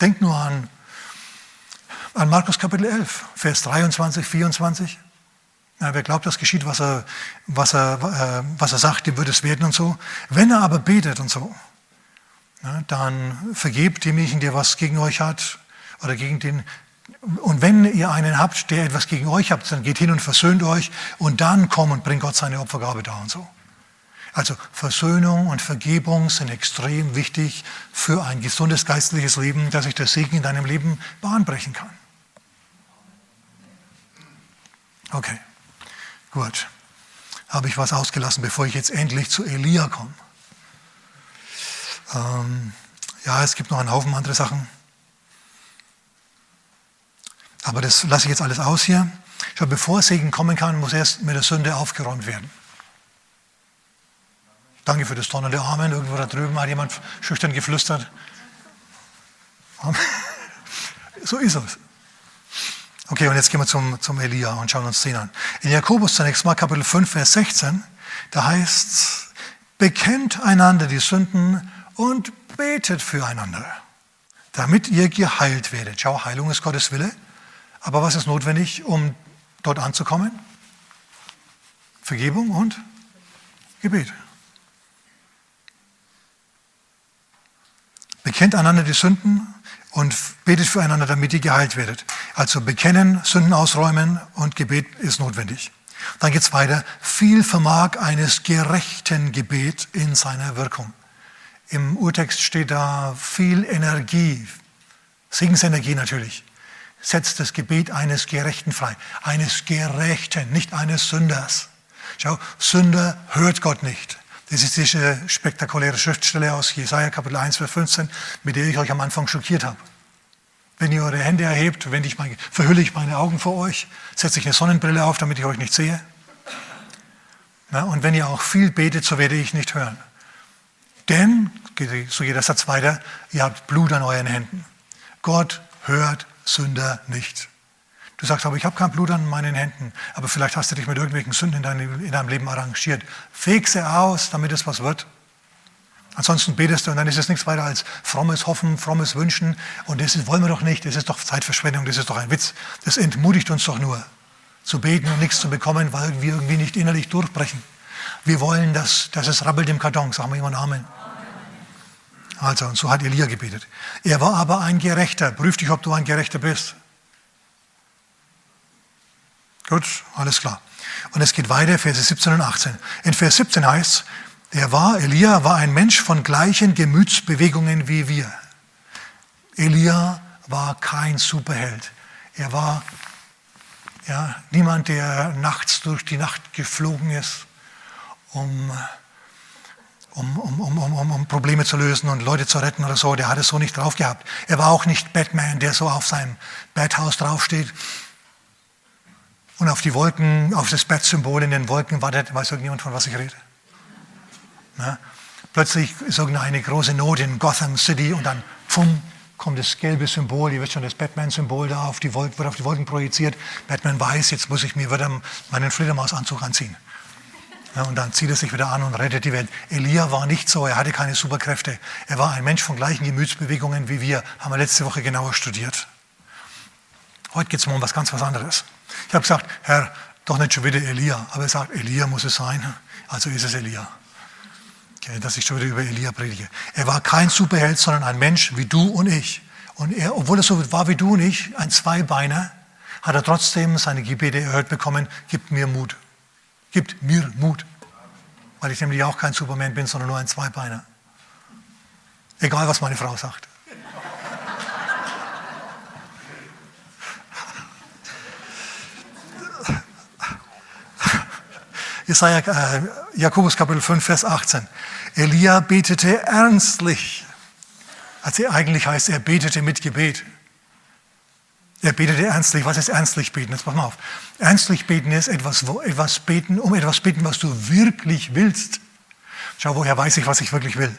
Denkt nur an, an Markus Kapitel 11, Vers 23, 24. Ja, wer glaubt, das geschieht, was er, was, er, äh, was er sagt, dem wird es werden und so. Wenn er aber betet und so, ja, dann vergebt demjenigen, der was gegen euch hat oder gegen den, und wenn ihr einen habt, der etwas gegen euch habt, dann geht hin und versöhnt euch und dann kommt und bringt Gott seine Opfergabe da und so. Also Versöhnung und Vergebung sind extrem wichtig für ein gesundes geistliches Leben, dass sich der Segen in deinem Leben bahnbrechen kann. Okay, gut. habe ich was ausgelassen, bevor ich jetzt endlich zu Elia komme. Ähm, ja, es gibt noch einen Haufen andere Sachen. Aber das lasse ich jetzt alles aus hier. Schau, bevor Segen kommen kann, muss erst mit der Sünde aufgeräumt werden. Danke für das donnernde Amen. Irgendwo da drüben hat jemand schüchtern geflüstert. So ist es. Okay, und jetzt gehen wir zum, zum Elia und schauen uns den an. In Jakobus zunächst mal Kapitel 5, Vers 16, da heißt es, bekennt einander die Sünden und betet füreinander, damit ihr geheilt werdet. Schau, Heilung ist Gottes Wille. Aber was ist notwendig, um dort anzukommen? Vergebung und Gebet. Bekennt einander die Sünden und betet füreinander, damit ihr geheilt werdet. Also bekennen, Sünden ausräumen und Gebet ist notwendig. Dann geht es weiter. Viel vermag eines gerechten Gebet in seiner Wirkung. Im Urtext steht da viel Energie, Segensenergie natürlich setzt das Gebet eines Gerechten frei. Eines Gerechten, nicht eines Sünders. Schau, Sünder hört Gott nicht. Das ist diese spektakuläre Schriftstelle aus Jesaja Kapitel 1, Vers 15, mit der ich euch am Anfang schockiert habe. Wenn ihr eure Hände erhebt, wenn ich meine, verhülle ich meine Augen vor euch, setze ich eine Sonnenbrille auf, damit ich euch nicht sehe. Ja, und wenn ihr auch viel betet, so werde ich nicht hören. Denn, so geht der Satz weiter, ihr habt Blut an euren Händen. Gott hört Sünder nicht. Du sagst aber, ich habe kein Blut an meinen Händen, aber vielleicht hast du dich mit irgendwelchen Sünden in deinem, in deinem Leben arrangiert. Feg sie aus, damit es was wird. Ansonsten betest du und dann ist es nichts weiter als frommes Hoffen, frommes Wünschen und das wollen wir doch nicht, das ist doch Zeitverschwendung, das ist doch ein Witz. Das entmutigt uns doch nur, zu beten und nichts zu bekommen, weil wir irgendwie nicht innerlich durchbrechen. Wir wollen, dass, dass es rabbelt im Karton, sagen wir jemand Amen. Also, und so hat Elia gebetet. Er war aber ein Gerechter. Prüf dich, ob du ein Gerechter bist. Gut, alles klar. Und es geht weiter, Verse 17 und 18. In Vers 17 heißt es, er war, Elia war ein Mensch von gleichen Gemütsbewegungen wie wir. Elia war kein Superheld. Er war ja, niemand, der nachts durch die Nacht geflogen ist, um um, um, um, um, Probleme zu lösen und Leute zu retten oder so. Der hat es so nicht drauf gehabt. Er war auch nicht Batman, der so auf seinem Betthaus draufsteht und auf die Wolken, auf das Bettsymbol in den Wolken wartet. Weiß irgendjemand, von was ich rede? Na? Plötzlich ist irgendeine große Not in Gotham City und dann, pfum, kommt das gelbe Symbol, ihr wisst schon, das Batman-Symbol da auf die Wolken, wird auf die Wolken projiziert. Batman weiß, jetzt muss ich mir wieder meinen Fledermausanzug anziehen. Ja, und dann zieht er sich wieder an und rettet die Welt. Elia war nicht so, er hatte keine Superkräfte. Er war ein Mensch von gleichen Gemütsbewegungen wie wir, haben wir letzte Woche genauer studiert. Heute geht es um was ganz was anderes. Ich habe gesagt, Herr, doch nicht schon wieder Elia. Aber er sagt, Elia muss es sein. Also ist es Elia. Okay, dass ich schon wieder über Elia predige. Er war kein Superheld, sondern ein Mensch wie du und ich. Und er, obwohl er so war wie du und ich, ein Zweibeiner, hat er trotzdem seine Gebete erhört bekommen, gibt mir Mut gibt mir Mut. Weil ich nämlich auch kein Superman bin, sondern nur ein Zweibeiner. Egal, was meine Frau sagt. Jesaja, äh, Jakobus Kapitel 5, Vers 18. Elia betete ernstlich. Also eigentlich heißt, er betete mit Gebet. Er betete ernstlich. Was ist ernstlich beten? Jetzt pass mal auf. Ernstlich beten ist etwas, etwas beten, um etwas beten, was du wirklich willst. Schau, woher weiß ich, was ich wirklich will?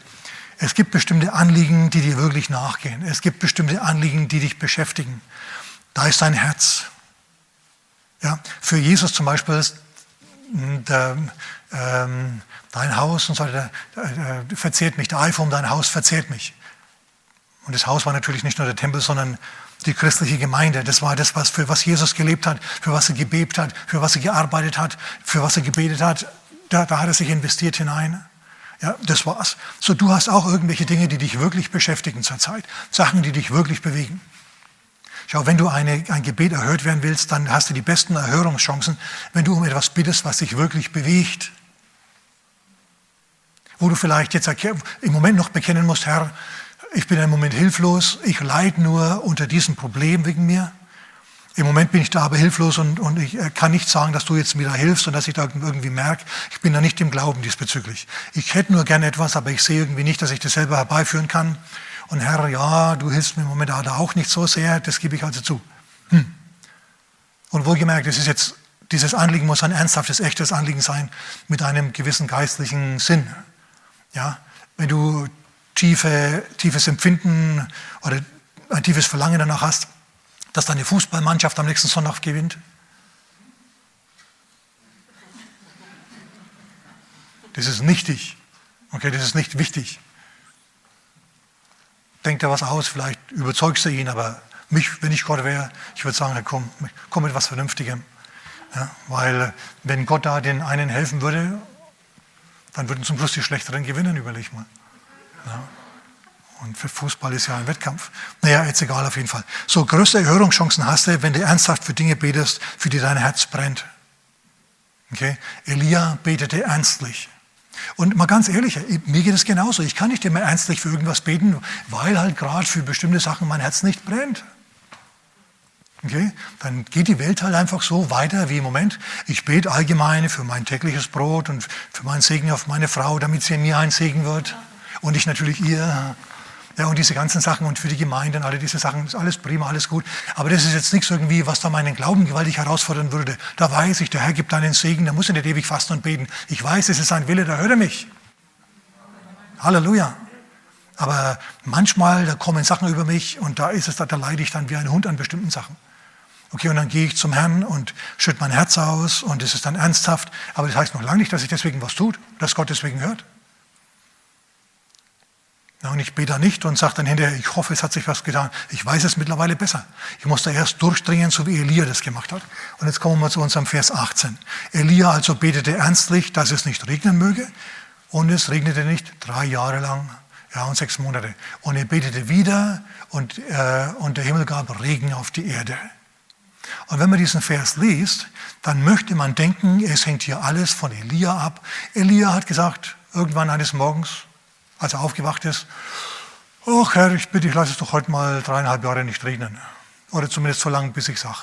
Es gibt bestimmte Anliegen, die dir wirklich nachgehen. Es gibt bestimmte Anliegen, die dich beschäftigen. Da ist dein Herz. Ja, für Jesus zum Beispiel ist der, ähm, dein Haus und so weiter, äh, verzehrt mich. Der Eifer um dein Haus verzehrt mich. Und das Haus war natürlich nicht nur der Tempel, sondern die christliche Gemeinde. Das war das, was, für was Jesus gelebt hat, für was er gebebt hat, für was er gearbeitet hat, für was er gebetet hat. Da, da hat er sich investiert hinein. Ja, das war's. So, du hast auch irgendwelche Dinge, die dich wirklich beschäftigen zurzeit. Sachen, die dich wirklich bewegen. Schau, wenn du eine, ein Gebet erhört werden willst, dann hast du die besten Erhörungschancen, wenn du um etwas bittest, was dich wirklich bewegt. Wo du vielleicht jetzt im Moment noch bekennen musst, Herr, ich bin im Moment hilflos, ich leide nur unter diesem Problem wegen mir. Im Moment bin ich da aber hilflos und, und ich äh, kann nicht sagen, dass du jetzt mir da hilfst und dass ich da irgendwie merke, ich bin da nicht im Glauben diesbezüglich. Ich hätte nur gerne etwas, aber ich sehe irgendwie nicht, dass ich das selber herbeiführen kann. Und Herr, ja, du hilfst mir im Moment da auch nicht so sehr, das gebe ich also zu. Hm. Und wohlgemerkt, das ist jetzt, dieses Anliegen muss ein ernsthaftes, echtes Anliegen sein mit einem gewissen geistlichen Sinn. Ja, wenn du tiefe, tiefes Empfinden oder ein tiefes Verlangen danach hast, dass deine Fußballmannschaft am nächsten Sonntag gewinnt? Das ist nichtig. Okay, das ist nicht wichtig. Denkt er was aus, vielleicht überzeugst du ihn, aber mich, wenn ich Gott wäre, ich würde sagen, komm, komm mit was Vernünftigem. Ja, weil wenn Gott da den einen helfen würde, dann würden zum Schluss die Schlechteren gewinnen, überleg mal. Und für Fußball ist ja ein Wettkampf. Naja, jetzt egal auf jeden Fall. So, größte Erhörungschancen hast du, wenn du ernsthaft für Dinge betest, für die dein Herz brennt. Okay? Elia betete ernstlich. Und mal ganz ehrlich, mir geht es genauso. Ich kann nicht immer ernstlich für irgendwas beten, weil halt gerade für bestimmte Sachen mein Herz nicht brennt. Okay? Dann geht die Welt halt einfach so weiter wie im Moment. Ich bete allgemein für mein tägliches Brot und für meinen Segen auf meine Frau, damit sie mir ein Segen wird. Und ich natürlich ihr. Ja, und diese ganzen Sachen und für die Gemeinden, alle diese Sachen, ist alles prima, alles gut. Aber das ist jetzt nichts irgendwie, was da meinen Glauben gewaltig herausfordern würde. Da weiß ich, der Herr gibt einen Segen, da muss er nicht ewig fasten und beten. Ich weiß, es ist sein Wille, da hört er mich. Halleluja. Aber manchmal, da kommen Sachen über mich und da ist es, da, da leide ich dann wie ein Hund an bestimmten Sachen. Okay, und dann gehe ich zum Herrn und schütte mein Herz aus und es ist dann ernsthaft. Aber das heißt noch lange nicht, dass ich deswegen was tut, dass Gott deswegen hört. Und ich bete da nicht und sage dann hinterher, ich hoffe, es hat sich was getan. Ich weiß es mittlerweile besser. Ich muss da erst durchdringen, so wie Elia das gemacht hat. Und jetzt kommen wir zu unserem Vers 18. Elia also betete ernstlich, dass es nicht regnen möge. Und es regnete nicht drei Jahre lang, ja, und sechs Monate. Und er betete wieder und, äh, und der Himmel gab Regen auf die Erde. Und wenn man diesen Vers liest, dann möchte man denken, es hängt hier alles von Elia ab. Elia hat gesagt, irgendwann eines Morgens, als er aufgewacht ist, ach Herr, ich bitte, ich lasse es doch heute mal dreieinhalb Jahre nicht regnen. Oder zumindest so lange, bis ich sage.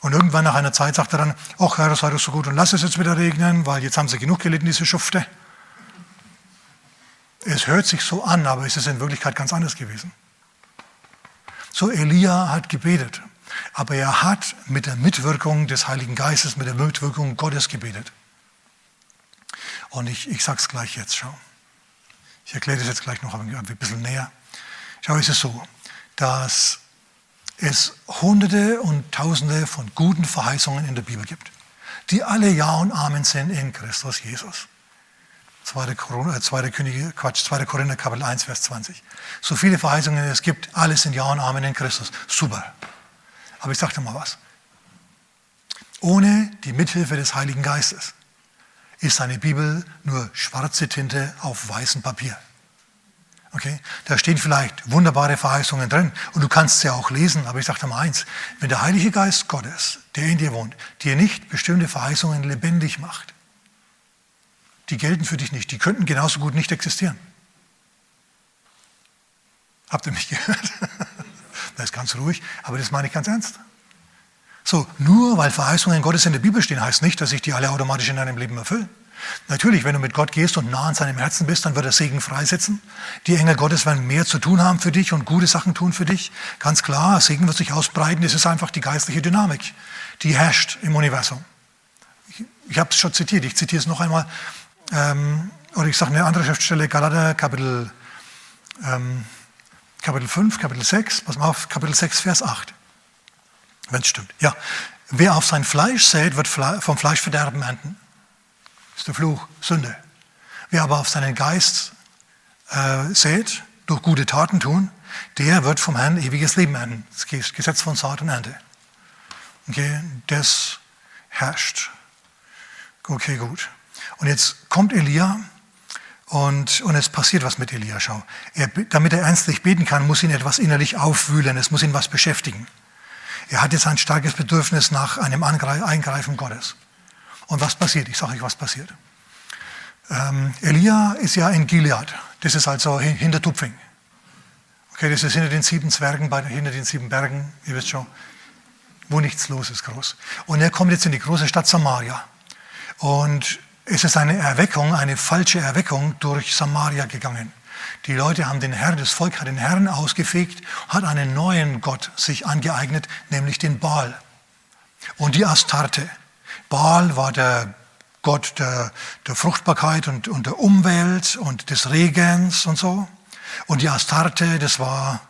Und irgendwann nach einer Zeit sagt er dann, ach Herr, sei doch so gut und lass es jetzt wieder regnen, weil jetzt haben sie genug gelitten, diese Schufte. Es hört sich so an, aber es ist in Wirklichkeit ganz anders gewesen. So, Elia hat gebetet, aber er hat mit der Mitwirkung des Heiligen Geistes, mit der Mitwirkung Gottes gebetet. Und ich, ich sage es gleich jetzt, schau. Ich erkläre das jetzt gleich noch ein bisschen näher. Schau, es ist so, dass es Hunderte und Tausende von guten Verheißungen in der Bibel gibt, die alle Ja und Amen sind in Christus Jesus. 2. Korinther, 2. Könige, Quatsch, 2. Korinther Kapitel 1, Vers 20. So viele Verheißungen es gibt, alles sind Ja und Amen in Christus. Super. Aber ich sage dir mal was. Ohne die Mithilfe des Heiligen Geistes ist seine Bibel nur schwarze Tinte auf weißem Papier. Okay? Da stehen vielleicht wunderbare Verheißungen drin und du kannst sie auch lesen, aber ich sage dir mal eins, wenn der Heilige Geist Gottes, der in dir wohnt, dir nicht bestimmte Verheißungen lebendig macht, die gelten für dich nicht, die könnten genauso gut nicht existieren. Habt ihr mich gehört? das ist ganz ruhig, aber das meine ich ganz ernst. So, nur weil Verheißungen Gottes in der Bibel stehen, heißt nicht, dass sich die alle automatisch in deinem Leben erfüllen. Natürlich, wenn du mit Gott gehst und nah an seinem Herzen bist, dann wird er Segen freisetzen. Die Engel Gottes werden mehr zu tun haben für dich und gute Sachen tun für dich. Ganz klar, Segen wird sich ausbreiten. Das ist einfach die geistliche Dynamik, die herrscht im Universum. Ich, ich habe es schon zitiert, ich zitiere es noch einmal. Ähm, oder ich sage eine andere Schriftstelle, Galater, Kapitel, ähm, Kapitel 5, Kapitel 6, pass mal auf, Kapitel 6, Vers 8 wenn es stimmt. Ja, wer auf sein Fleisch sät, wird vom Fleischverderben ernten. Das ist der Fluch, Sünde. Wer aber auf seinen Geist äh, sät, durch gute Taten tun, der wird vom Herrn ewiges Leben ernten. Das Gesetz von Saat und Ernte. Okay, das herrscht. Okay, gut. Und jetzt kommt Elia und, und es passiert was mit Elia. Schau, er, damit er ernstlich beten kann, muss ihn etwas innerlich aufwühlen, es muss ihn was beschäftigen. Er hat jetzt ein starkes Bedürfnis nach einem Eingreifen Gottes. Und was passiert? Ich sage euch, was passiert. Ähm, Elia ist ja in Gilead. Das ist also hinter Tupfing. Okay, das ist hinter den sieben Zwergen, hinter den sieben Bergen, ihr wisst schon, wo nichts los ist groß. Und er kommt jetzt in die große Stadt Samaria. Und es ist eine Erweckung, eine falsche Erweckung durch Samaria gegangen. Die Leute haben den Herrn, das Volk hat den Herrn ausgefegt, hat einen neuen Gott sich angeeignet, nämlich den Baal und die Astarte. Baal war der Gott der, der Fruchtbarkeit und, und der Umwelt und des Regens und so. Und die Astarte, das war,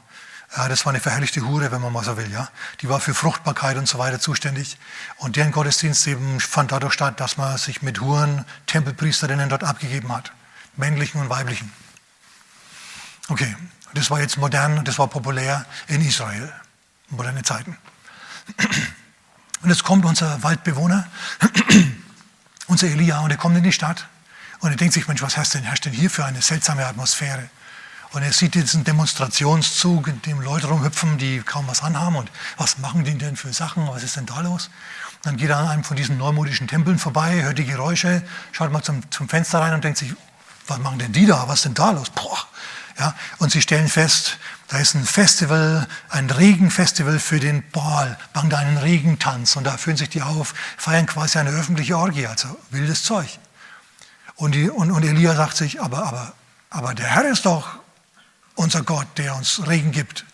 ja, das war eine verherrlichte Hure, wenn man mal so will. Ja? Die war für Fruchtbarkeit und so weiter zuständig. Und deren Gottesdienst eben fand dadurch statt, dass man sich mit Huren, Tempelpriesterinnen dort abgegeben hat. Männlichen und weiblichen. Okay, das war jetzt modern und das war populär in Israel. Moderne Zeiten. Und jetzt kommt unser Waldbewohner, unser Elia, und er kommt in die Stadt und er denkt sich, Mensch, was herrscht denn, herrscht denn hier für eine seltsame Atmosphäre? Und er sieht diesen Demonstrationszug, in dem Leute rumhüpfen, die kaum was anhaben. Und was machen die denn für Sachen? Was ist denn da los? Dann geht er an einem von diesen neumodischen Tempeln vorbei, hört die Geräusche, schaut mal zum, zum Fenster rein und denkt sich, was machen denn die da? Was ist denn da los? Boah. Ja, und sie stellen fest, da ist ein Festival, ein Regenfestival für den Baal, machen da einen Regentanz und da führen sich die auf, feiern quasi eine öffentliche Orgie, also wildes Zeug. Und, die, und, und Elia sagt sich, aber, aber, aber der Herr ist doch unser Gott, der uns Regen gibt.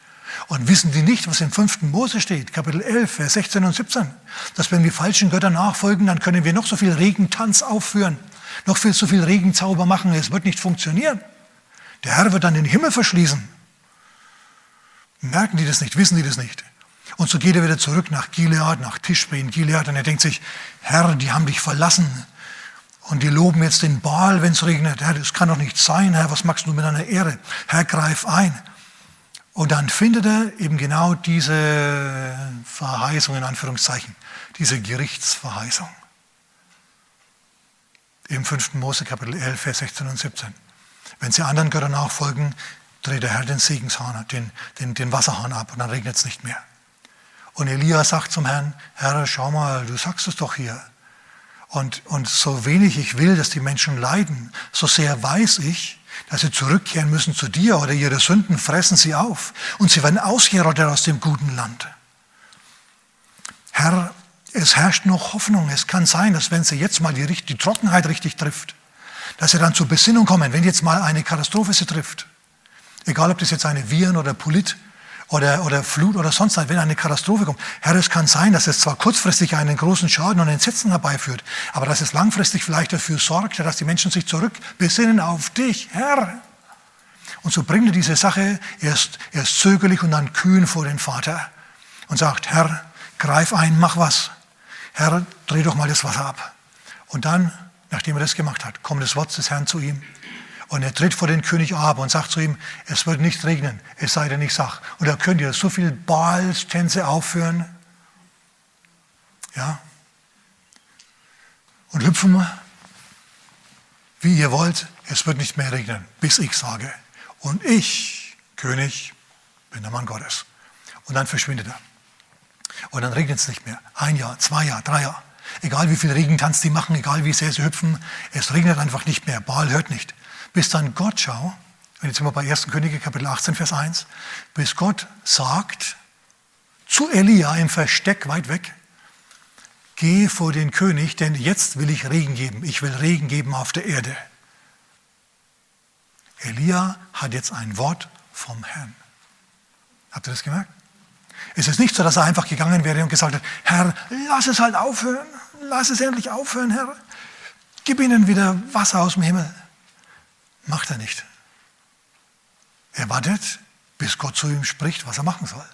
Und wissen die nicht, was im 5. Mose steht, Kapitel 11, Vers 16 und 17, dass wenn wir falschen Göttern nachfolgen, dann können wir noch so viel Regentanz aufführen, noch viel so viel Regenzauber machen, es wird nicht funktionieren. Der Herr wird dann den Himmel verschließen. Merken die das nicht? Wissen die das nicht? Und so geht er wieder zurück nach Gilead, nach Tischbe in Gilead und er denkt sich, Herr, die haben dich verlassen. Und die loben jetzt den Baal, wenn es regnet. Herr, das kann doch nicht sein, Herr, was machst du mit deiner Ehre? Herr, greif ein. Und dann findet er eben genau diese Verheißung, in Anführungszeichen, diese Gerichtsverheißung. Im 5. Mose Kapitel 11, Vers 16 und 17. Wenn sie anderen Göttern nachfolgen, dreht der Herr den Segenshahn, den, den, den Wasserhahn ab und dann regnet es nicht mehr. Und Elia sagt zum Herrn, Herr, schau mal, du sagst es doch hier. Und, und so wenig ich will, dass die Menschen leiden, so sehr weiß ich, dass sie zurückkehren müssen zu dir oder ihre Sünden fressen sie auf und sie werden ausgerottet aus dem guten Land. Herr, es herrscht noch Hoffnung. Es kann sein, dass wenn sie jetzt mal die, die Trockenheit richtig trifft, dass sie dann zur Besinnung kommen, wenn jetzt mal eine Katastrophe sie trifft, Egal, ob das jetzt eine Viren oder Polit oder, oder Flut oder sonst was, wenn eine Katastrophe kommt. Herr, es kann sein, dass es zwar kurzfristig einen großen Schaden und Entsetzen herbeiführt, aber dass es langfristig vielleicht dafür sorgt, dass die Menschen sich zurückbesinnen auf dich, Herr. Und so bringt er diese Sache erst, erst zögerlich und dann kühn vor den Vater und sagt, Herr, greif ein, mach was. Herr, dreh doch mal das Wasser ab. Und dann, nachdem er das gemacht hat, kommt das Wort des Herrn zu ihm. Und er tritt vor den König Ahab und sagt zu ihm, es wird nicht regnen, es sei denn, ich sag. Und da könnt ihr so viel Baalstänze aufführen. Ja. Und hüpfen, wie ihr wollt, es wird nicht mehr regnen, bis ich sage. Und ich, König, bin der Mann Gottes. Und dann verschwindet er. Und dann regnet es nicht mehr. Ein Jahr, zwei Jahre, drei Jahre. Egal wie viel Regentanz die machen, egal wie sehr sie hüpfen, es regnet einfach nicht mehr. Baal hört nicht bis dann Gott, schau, jetzt sind wir bei 1. Könige Kapitel 18, Vers 1, bis Gott sagt zu Elia im Versteck weit weg, geh vor den König, denn jetzt will ich Regen geben. Ich will Regen geben auf der Erde. Elia hat jetzt ein Wort vom Herrn. Habt ihr das gemerkt? Es ist nicht so, dass er einfach gegangen wäre und gesagt hat, Herr, lass es halt aufhören, lass es endlich aufhören, Herr. Gib ihnen wieder Wasser aus dem Himmel. Macht er nicht. Er wartet, bis Gott zu ihm spricht, was er machen soll.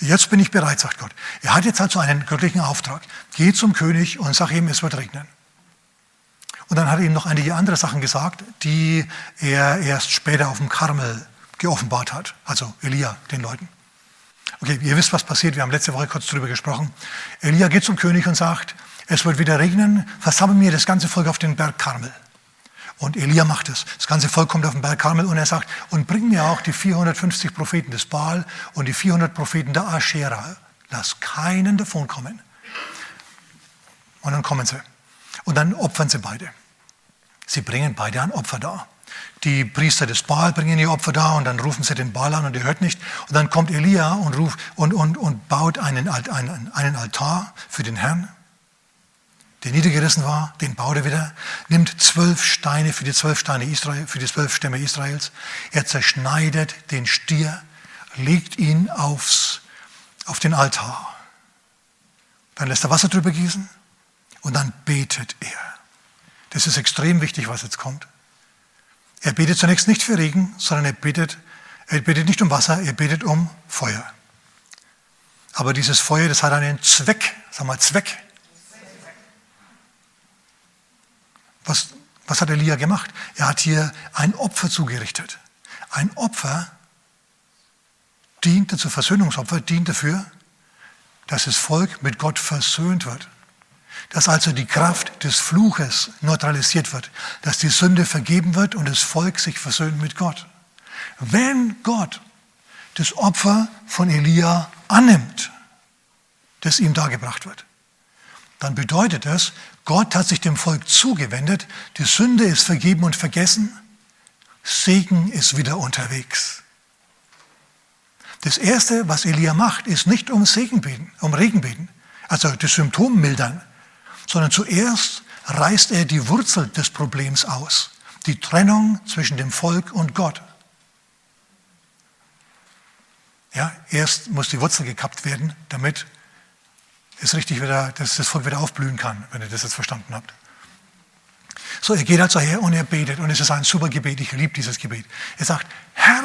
Jetzt bin ich bereit, sagt Gott. Er hat jetzt also einen göttlichen Auftrag. Geh zum König und sag ihm, es wird regnen. Und dann hat er ihm noch einige andere Sachen gesagt, die er erst später auf dem Karmel geoffenbart hat. Also Elia, den Leuten. Okay, ihr wisst, was passiert. Wir haben letzte Woche kurz darüber gesprochen. Elia geht zum König und sagt, es wird wieder regnen, versammle mir das ganze Volk auf den Berg Karmel. Und Elia macht es. Das ganze Volk kommt auf den Berg Karmel und er sagt, und bring mir auch die 450 Propheten des Baal und die 400 Propheten der Aschera. Lass keinen davon kommen. Und dann kommen sie. Und dann opfern sie beide. Sie bringen beide ein Opfer dar. Die Priester des Baal bringen ihr Opfer da und dann rufen sie den Baal an und er hört nicht. Und dann kommt Elia und, ruft, und, und, und baut einen, einen, einen Altar für den Herrn, der niedergerissen war, den baut er wieder, nimmt zwölf Steine für die zwölf Steine Israel, für die zwölf Stämme Israels. Er zerschneidet den Stier, legt ihn aufs, auf den Altar. Dann lässt er Wasser drüber gießen und dann betet er. Das ist extrem wichtig, was jetzt kommt. Er betet zunächst nicht für Regen, sondern er betet, er betet nicht um Wasser, er betet um Feuer. Aber dieses Feuer, das hat einen Zweck, sag mal Zweck. Was, was hat Elia gemacht? Er hat hier ein Opfer zugerichtet. Ein Opfer diente zu Versöhnungsopfer, dient dafür, dass das Volk mit Gott versöhnt wird dass also die Kraft des Fluches neutralisiert wird, dass die Sünde vergeben wird und das Volk sich versöhnt mit Gott. Wenn Gott das Opfer von Elia annimmt, das ihm dargebracht wird, dann bedeutet das, Gott hat sich dem Volk zugewendet, die Sünde ist vergeben und vergessen, Segen ist wieder unterwegs. Das Erste, was Elia macht, ist nicht um Segen beten, um Regen beten, also das Symptom mildern, sondern zuerst reißt er die Wurzel des Problems aus, die Trennung zwischen dem Volk und Gott. Ja, erst muss die Wurzel gekappt werden, damit es richtig wieder, dass das Volk wieder aufblühen kann, wenn ihr das jetzt verstanden habt. So, er geht also her und er betet und es ist ein super Gebet. Ich liebe dieses Gebet. Er sagt, Herr,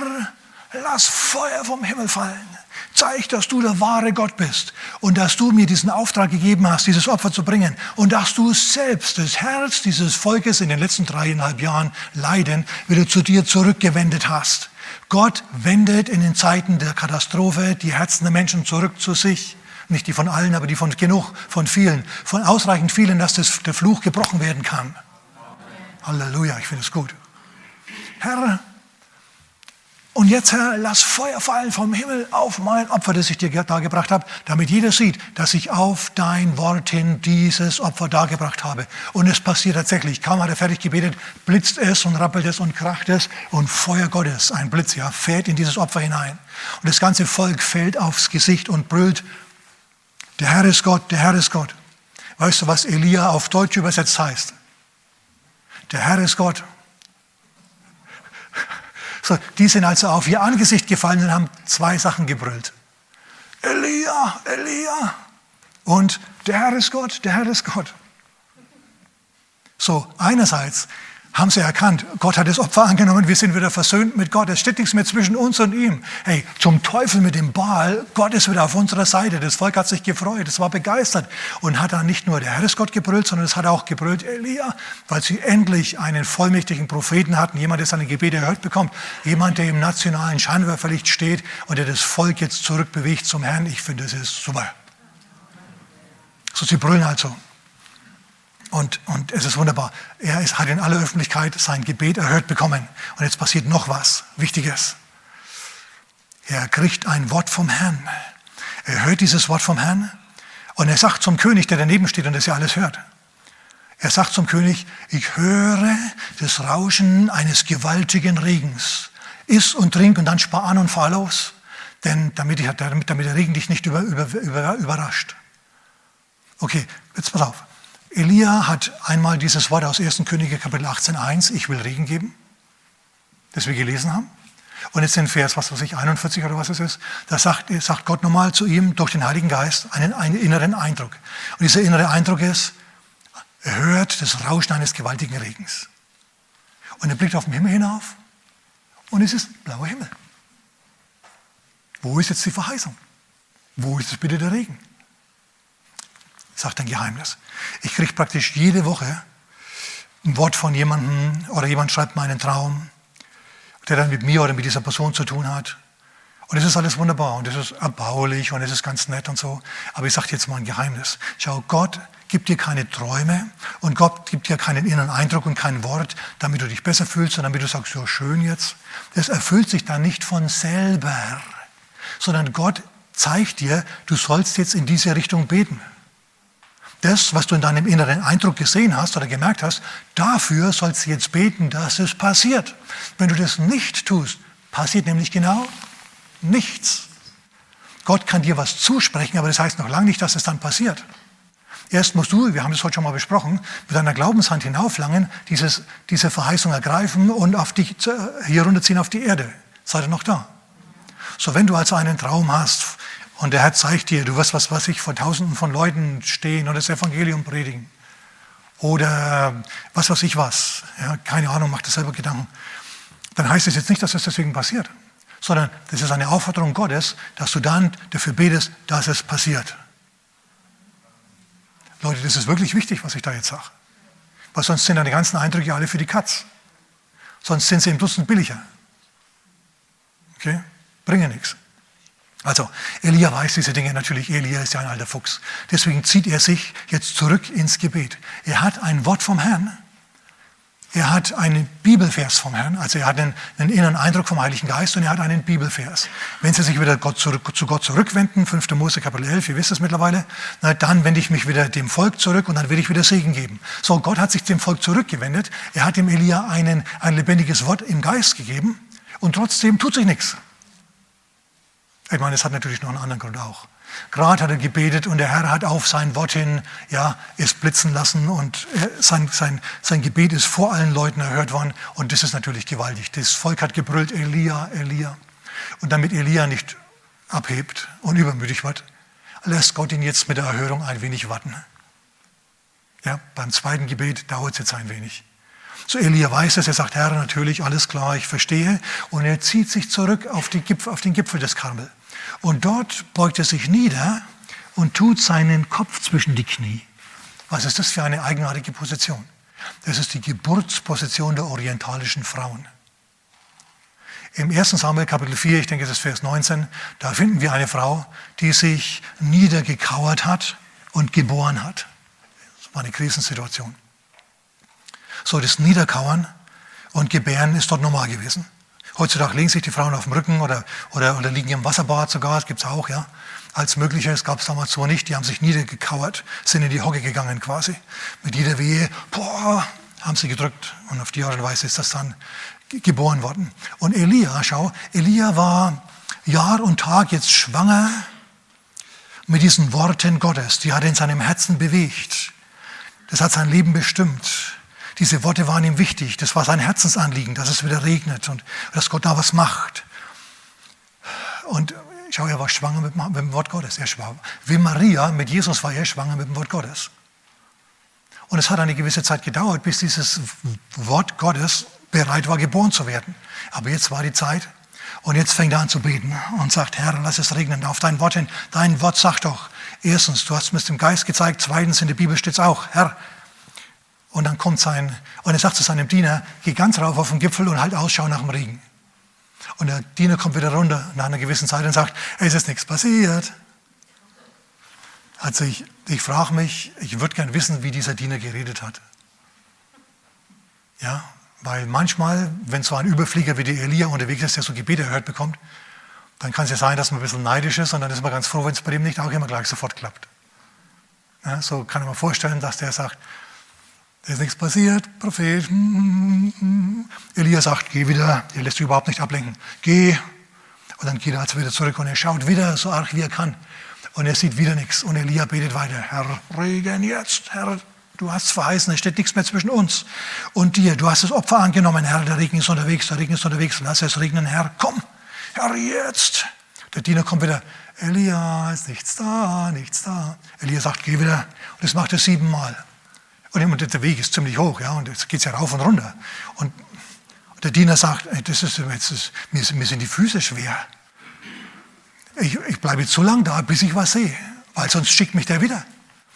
lass Feuer vom Himmel fallen. Zeig, dass du der wahre Gott bist und dass du mir diesen Auftrag gegeben hast, dieses Opfer zu bringen und dass du selbst das Herz dieses Volkes in den letzten dreieinhalb Jahren Leiden wieder zu dir zurückgewendet hast. Gott wendet in den Zeiten der Katastrophe die Herzen der Menschen zurück zu sich. Nicht die von allen, aber die von genug, von vielen, von ausreichend vielen, dass das, der Fluch gebrochen werden kann. Halleluja, ich finde es gut. Herr, und jetzt, Herr, lass Feuer fallen vom Himmel auf mein Opfer, das ich dir dargebracht habe, damit jeder sieht, dass ich auf dein Wort hin dieses Opfer dargebracht habe. Und es passiert tatsächlich. Kaum hat er fertig gebetet, blitzt es und rappelt es und kracht es und Feuer Gottes, ein Blitz, ja, fällt in dieses Opfer hinein. Und das ganze Volk fällt aufs Gesicht und brüllt, der Herr ist Gott, der Herr ist Gott. Weißt du, was Elia auf Deutsch übersetzt heißt? Der Herr ist Gott. So, die sind also auf ihr Angesicht gefallen und haben zwei Sachen gebrüllt. Elia, Elia. Und der Herr ist Gott, der Herr ist Gott. So, einerseits haben sie erkannt, Gott hat das Opfer angenommen, wir sind wieder versöhnt mit Gott. Es steht nichts mehr zwischen uns und ihm. Hey, zum Teufel mit dem Baal, Gott ist wieder auf unserer Seite. Das Volk hat sich gefreut, es war begeistert und hat dann nicht nur der Herr ist Gott gebrüllt, sondern es hat auch gebrüllt Elia, weil sie endlich einen vollmächtigen Propheten hatten, jemand, der seine Gebete erhört bekommt, jemand, der im nationalen Scheinwerferlicht steht und der das Volk jetzt zurückbewegt zum Herrn. Ich finde, das ist super. So, sie brüllen also. Und, und es ist wunderbar. Er ist, hat in aller Öffentlichkeit sein Gebet erhört bekommen. Und jetzt passiert noch was Wichtiges. Er kriegt ein Wort vom Herrn. Er hört dieses Wort vom Herrn und er sagt zum König, der daneben steht und das ja alles hört. Er sagt zum König, ich höre das Rauschen eines gewaltigen Regens. Iss und trink und dann spar an und fahr los, denn damit, ich, damit, damit der Regen dich nicht über, über, über, überrascht. Okay, jetzt pass auf. Elia hat einmal dieses Wort aus 1. Könige Kapitel 18.1, ich will Regen geben, das wir gelesen haben. Und jetzt in Vers, was weiß ich, 41 oder was es ist, da sagt, sagt Gott nochmal zu ihm durch den Heiligen Geist einen, einen inneren Eindruck. Und dieser innere Eindruck ist, er hört das Rauschen eines gewaltigen Regens. Und er blickt auf den Himmel hinauf und es ist blauer Himmel. Wo ist jetzt die Verheißung? Wo ist jetzt bitte der Regen? Sagt ein Geheimnis. Ich kriege praktisch jede Woche ein Wort von jemandem oder jemand schreibt mir einen Traum, der dann mit mir oder mit dieser Person zu tun hat. Und es ist alles wunderbar und es ist erbaulich und es ist ganz nett und so. Aber ich sage jetzt mal ein Geheimnis. Schau, Gott gibt dir keine Träume und Gott gibt dir keinen inneren Eindruck und kein Wort, damit du dich besser fühlst und damit du sagst, so schön jetzt. Das erfüllt sich dann nicht von selber, sondern Gott zeigt dir, du sollst jetzt in diese Richtung beten. Das, was du in deinem inneren Eindruck gesehen hast oder gemerkt hast, dafür sollst du jetzt beten, dass es passiert. Wenn du das nicht tust, passiert nämlich genau nichts. Gott kann dir was zusprechen, aber das heißt noch lange nicht, dass es dann passiert. Erst musst du, wir haben das heute schon mal besprochen, mit deiner Glaubenshand hinauflangen, dieses, diese Verheißung ergreifen und auf dich, hier runterziehen auf die Erde. Seid ihr noch da? So, wenn du also einen Traum hast und der Herr zeigt dir, du wirst was, was ich vor tausenden von Leuten stehen und das Evangelium predigen. Oder was weiß ich was. Ja, keine Ahnung, mach dir selber Gedanken. Dann heißt es jetzt nicht, dass das deswegen passiert, sondern das ist eine Aufforderung Gottes, dass du dann dafür betest, dass es passiert. Leute, das ist wirklich wichtig, was ich da jetzt sage. Weil sonst sind deine ganzen Eindrücke alle für die Katz. Sonst sind sie im Dutzend billiger. Okay? Bringen nichts. Also, Elia weiß diese Dinge natürlich. Elia ist ja ein alter Fuchs. Deswegen zieht er sich jetzt zurück ins Gebet. Er hat ein Wort vom Herrn. Er hat einen Bibelvers vom Herrn, also er hat einen, einen inneren Eindruck vom Heiligen Geist und er hat einen Bibelvers. Wenn Sie sich wieder Gott zurück, zu Gott zurückwenden, 5. Mose Kapitel 11, ihr wisst es mittlerweile, na, dann wende ich mich wieder dem Volk zurück und dann werde ich wieder Segen geben. So, Gott hat sich dem Volk zurückgewendet, er hat dem Elia einen, ein lebendiges Wort im Geist gegeben und trotzdem tut sich nichts. Ich meine, es hat natürlich noch einen anderen Grund auch. Gerade hat er gebetet und der Herr hat auf sein Wort hin ja, es blitzen lassen und sein, sein, sein Gebet ist vor allen Leuten erhört worden und das ist natürlich gewaltig. Das Volk hat gebrüllt, Elia, Elia. Und damit Elia nicht abhebt und übermütig wird, lässt Gott ihn jetzt mit der Erhörung ein wenig warten. Ja, beim zweiten Gebet dauert es jetzt ein wenig. So Elia weiß es, er sagt, Herr, natürlich, alles klar, ich verstehe. Und er zieht sich zurück auf, Gipfel, auf den Gipfel des Karmel. Und dort beugt er sich nieder und tut seinen Kopf zwischen die Knie. Was ist das für eine eigenartige Position? Das ist die Geburtsposition der orientalischen Frauen. Im 1. Samuel Kapitel 4, ich denke, das ist Vers 19, da finden wir eine Frau, die sich niedergekauert hat und geboren hat. Das war eine Krisensituation. So, das Niederkauern und Gebären ist dort normal gewesen. Heutzutage legen sich die Frauen auf dem Rücken oder, oder, oder liegen im Wasserbad sogar, das gibt es auch, ja. Als Mögliches gab es damals so nicht. Die haben sich niedergekauert, sind in die Hocke gegangen quasi. Mit jeder Wehe, boah, haben sie gedrückt. Und auf die Art und Weise ist das dann geboren worden. Und Elia, schau, Elia war Jahr und Tag jetzt schwanger mit diesen Worten Gottes. Die hat er in seinem Herzen bewegt. Das hat sein Leben bestimmt. Diese Worte waren ihm wichtig. Das war sein Herzensanliegen, dass es wieder regnet und dass Gott da was macht. Und schau, er war schwanger mit, mit dem Wort Gottes. Er war, wie Maria, mit Jesus war er schwanger mit dem Wort Gottes. Und es hat eine gewisse Zeit gedauert, bis dieses Wort Gottes bereit war, geboren zu werden. Aber jetzt war die Zeit. Und jetzt fängt er an zu beten und sagt, Herr, lass es regnen auf dein Wort hin. Dein Wort sagt doch, erstens, du hast mir es dem Geist gezeigt, zweitens, in der Bibel steht es auch, Herr, und dann kommt sein, und er sagt zu seinem Diener, geh ganz rauf auf den Gipfel und halt Ausschau nach dem Regen. Und der Diener kommt wieder runter nach einer gewissen Zeit und sagt, es ist nichts passiert. Also ich, ich frage mich, ich würde gern wissen, wie dieser Diener geredet hat. Ja, weil manchmal, wenn so ein Überflieger wie der Elia unterwegs ist, der so Gebete erhört bekommt, dann kann es ja sein, dass man ein bisschen neidisch ist und dann ist man ganz froh, wenn es bei dem nicht auch immer gleich sofort klappt. Ja, so kann man vorstellen, dass der sagt, ist nichts passiert, Prophet. Hm. Elia sagt, geh wieder, er lässt sich überhaupt nicht ablenken. Geh. Und dann geht er also wieder zurück und er schaut wieder so arg wie er kann. Und er sieht wieder nichts. Und Elia betet weiter. Herr, Regen jetzt. Herr, du hast verheißen, es steht nichts mehr zwischen uns und dir. Du hast das Opfer angenommen, Herr. Der Regen ist unterwegs, der Regen ist unterwegs. Lass es regnen, Herr. Komm, Herr, jetzt. Der Diener kommt wieder. Elia, ist nichts da, nichts da. Elia sagt, geh wieder. Und das macht er siebenmal. Und der Weg ist ziemlich hoch, ja, und jetzt geht es ja rauf und runter. Und der Diener sagt, das ist, jetzt ist, mir, mir sind die Füße schwer. Ich, ich bleibe jetzt so lange da, bis ich was sehe, weil sonst schickt mich der wieder.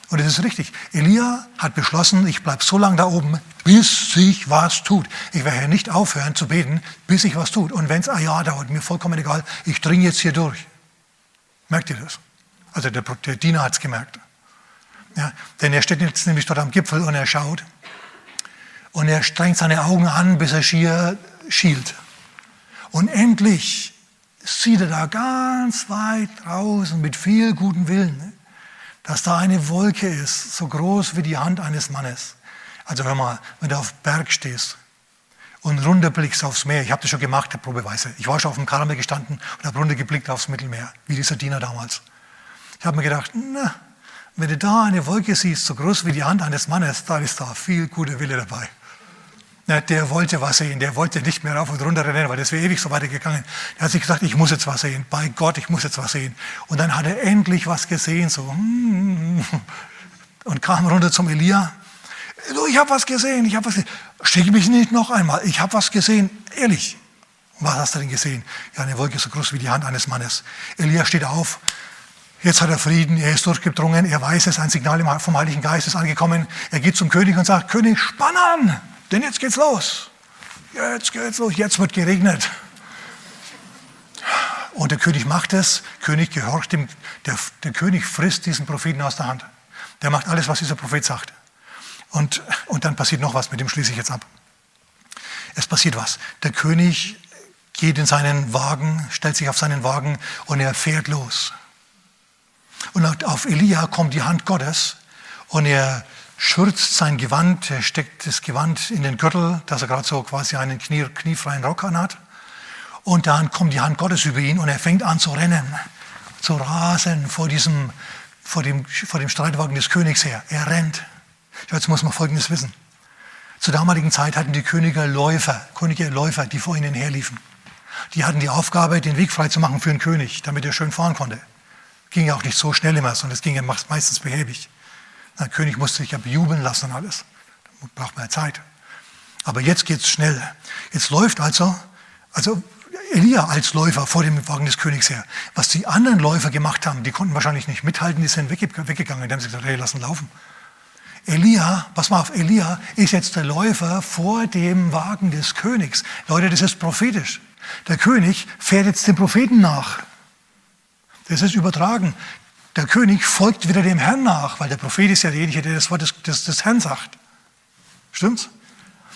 Und das ist richtig. Elia hat beschlossen, ich bleibe so lange da oben, bis sich was tut. Ich werde nicht aufhören zu beten, bis sich was tut. Und wenn es ein Jahr dauert, mir vollkommen egal, ich dringe jetzt hier durch. Merkt ihr das? Also der, der Diener hat es gemerkt. Ja, denn er steht jetzt nämlich dort am Gipfel und er schaut. Und er strengt seine Augen an, bis er schier schielt. Und endlich sieht er da ganz weit draußen mit viel guten Willen. dass da eine Wolke ist, so groß wie die Hand eines Mannes. Also hör mal, wenn du auf Berg stehst und runterblickst aufs Meer, ich habe das schon gemacht, probeweise. Ich war schon auf dem Karmel gestanden und habe runtergeblickt aufs Mittelmeer, wie dieser Diener damals. Ich habe mir gedacht, na, wenn du da eine Wolke siehst, so groß wie die Hand eines Mannes, dann ist da viel guter Wille dabei. Der wollte was sehen, der wollte nicht mehr rauf und runter rennen, weil das wäre ewig so weitergegangen. Er hat sich gesagt, ich muss jetzt was sehen, bei Gott, ich muss jetzt was sehen. Und dann hat er endlich was gesehen, so hm, und kam runter zum Elia. Du, ich habe was gesehen, ich habe was gesehen. Schick mich nicht noch einmal, ich habe was gesehen, ehrlich. Was hast du denn gesehen? Ja, eine Wolke so groß wie die Hand eines Mannes. Elia steht auf, Jetzt hat er Frieden, er ist durchgedrungen, er weiß es, ein Signal vom Heiligen Geist ist angekommen. Er geht zum König und sagt, König, spann an, denn jetzt geht's los. Jetzt geht's los, jetzt wird geregnet. Und der König macht es, König gehorcht dem, der, der König frisst diesen Propheten aus der Hand. Der macht alles, was dieser Prophet sagt. Und, und dann passiert noch was, mit dem schließe ich jetzt ab. Es passiert was. Der König geht in seinen Wagen, stellt sich auf seinen Wagen und er fährt los. Und auf Elia kommt die Hand Gottes und er schürzt sein Gewand, er steckt das Gewand in den Gürtel, dass er gerade so quasi einen knie, kniefreien Rock anhat. Und dann kommt die Hand Gottes über ihn und er fängt an zu rennen, zu rasen vor, diesem, vor, dem, vor dem Streitwagen des Königs her. Er rennt. Jetzt muss man Folgendes wissen. Zur damaligen Zeit hatten die Könige Läufer, Könige Läufer, die vor ihnen herliefen. Die hatten die Aufgabe, den Weg frei zu machen für den König, damit er schön fahren konnte. Ging ja auch nicht so schnell immer, sondern es ging ja meistens behäbig. Der König musste sich ja bejubeln lassen und alles. Da braucht man ja Zeit. Aber jetzt geht es schnell. Jetzt läuft also, also Elia als Läufer vor dem Wagen des Königs her. Was die anderen Läufer gemacht haben, die konnten wahrscheinlich nicht mithalten, die sind weggegangen. Die haben sich gesagt, hey, lassen laufen. Elia, pass mal auf, Elia ist jetzt der Läufer vor dem Wagen des Königs. Leute, das ist prophetisch. Der König fährt jetzt dem Propheten nach. Das ist übertragen. Der König folgt wieder dem Herrn nach, weil der Prophet ist ja derjenige, der das Wort des, des, des Herrn sagt. Stimmt's?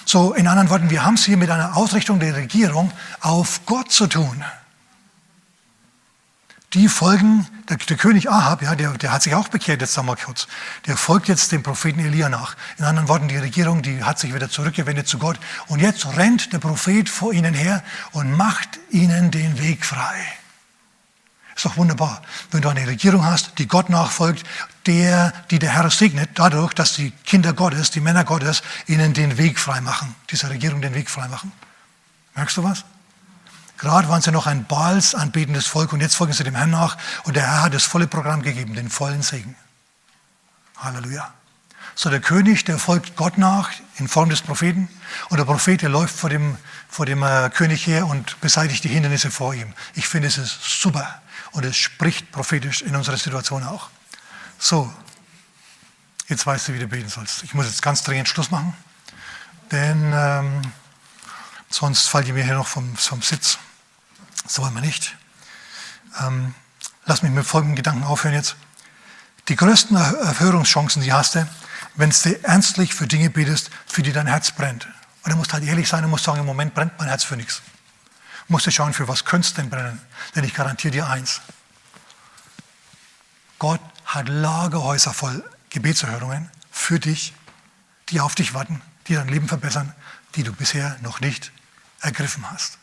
So, in anderen Worten, wir haben es hier mit einer Ausrichtung der Regierung auf Gott zu tun. Die folgen, der, der König Ahab, ja, der, der, hat sich auch bekehrt, jetzt sagen wir kurz, der folgt jetzt dem Propheten Elia nach. In anderen Worten, die Regierung, die hat sich wieder zurückgewendet zu Gott. Und jetzt rennt der Prophet vor ihnen her und macht ihnen den Weg frei. Ist doch wunderbar, wenn du eine Regierung hast, die Gott nachfolgt, der, die der Herr segnet, dadurch, dass die Kinder Gottes, die Männer Gottes, ihnen den Weg frei machen, dieser Regierung den Weg frei machen. Merkst du was? Gerade waren sie noch ein Baals anbetendes Volk und jetzt folgen sie dem Herrn nach und der Herr hat das volle Programm gegeben, den vollen Segen. Halleluja. So der König, der folgt Gott nach in Form des Propheten und der Prophet, der läuft vor dem, vor dem äh, König her und beseitigt die Hindernisse vor ihm. Ich finde, es ist super. Und es spricht prophetisch in unserer Situation auch. So, jetzt weißt du, wie du beten sollst. Ich muss jetzt ganz dringend Schluss machen, denn ähm, sonst fallt ihr mir hier noch vom, vom Sitz. So wollen wir nicht. Ähm, lass mich mit folgendem Gedanken aufhören jetzt. Die größten Erhörungschancen, die hast du, wenn du ernstlich für Dinge betest, für die dein Herz brennt. Und du musst halt ehrlich sein und musst sagen, im Moment brennt mein Herz für nichts musst du schauen, für was könntest du denn brennen. Denn ich garantiere dir eins. Gott hat Lagerhäuser voll Gebetserhörungen für dich, die auf dich warten, die dein Leben verbessern, die du bisher noch nicht ergriffen hast.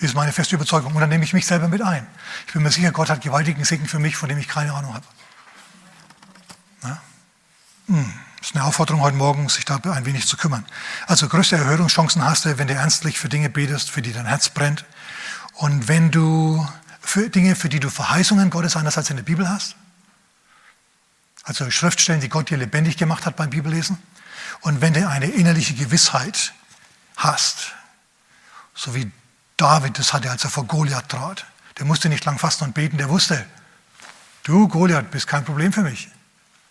Das ist meine feste Überzeugung. Und dann nehme ich mich selber mit ein. Ich bin mir sicher, Gott hat gewaltigen Segen für mich, von dem ich keine Ahnung habe. Hm. Das ist eine Aufforderung heute Morgen, sich da ein wenig zu kümmern. Also größte Erhörungschancen hast du, wenn du ernstlich für Dinge betest, für die dein Herz brennt. Und wenn du für Dinge, für die du Verheißungen Gottes einerseits in der Bibel hast, also Schriftstellen, die Gott dir lebendig gemacht hat beim Bibellesen. Und wenn du eine innerliche Gewissheit hast, so wie David das hatte, als er vor Goliath trat. Der musste nicht lang fasten und beten, der wusste, du Goliath bist kein Problem für mich.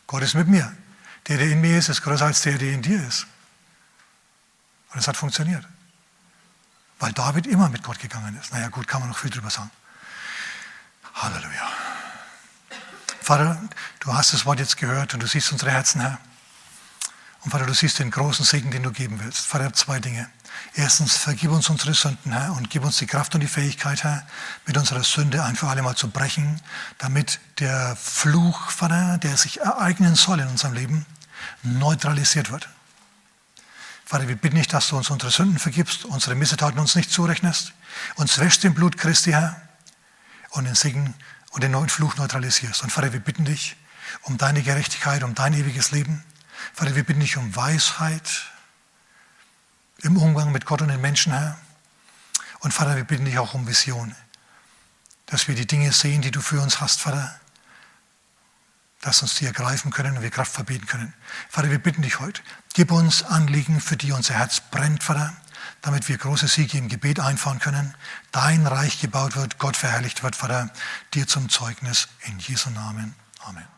Gott ist mit mir. Der, der in mir ist, ist größer als der, der in dir ist. Und es hat funktioniert. Weil David immer mit Gott gegangen ist. Naja, gut, kann man noch viel drüber sagen. Halleluja. Vater, du hast das Wort jetzt gehört und du siehst unsere Herzen, Herr. Und Vater, du siehst den großen Segen, den du geben willst. Vater, zwei Dinge. Erstens, vergib uns unsere Sünden, Herr, und gib uns die Kraft und die Fähigkeit, Herr, mit unserer Sünde ein für alle Mal zu brechen, damit der Fluch, Vater, der sich ereignen soll in unserem Leben, neutralisiert wird. Vater, wir bitten dich, dass du uns unsere Sünden vergibst, unsere Missetaten uns nicht zurechnest, uns wäschst im Blut Christi, Herr, und den Segen und den neuen Fluch neutralisierst. Und Vater, wir bitten dich um deine Gerechtigkeit, um dein ewiges Leben. Vater, wir bitten dich um Weisheit, im Umgang mit Gott und den Menschen, Herr. Und Vater, wir bitten dich auch um Vision, dass wir die Dinge sehen, die du für uns hast, Vater, dass uns die ergreifen können und wir Kraft verbieten können. Vater, wir bitten dich heute, gib uns Anliegen, für die unser Herz brennt, Vater, damit wir große Siege im Gebet einfahren können, dein Reich gebaut wird, Gott verherrlicht wird, Vater, dir zum Zeugnis in Jesu Namen. Amen.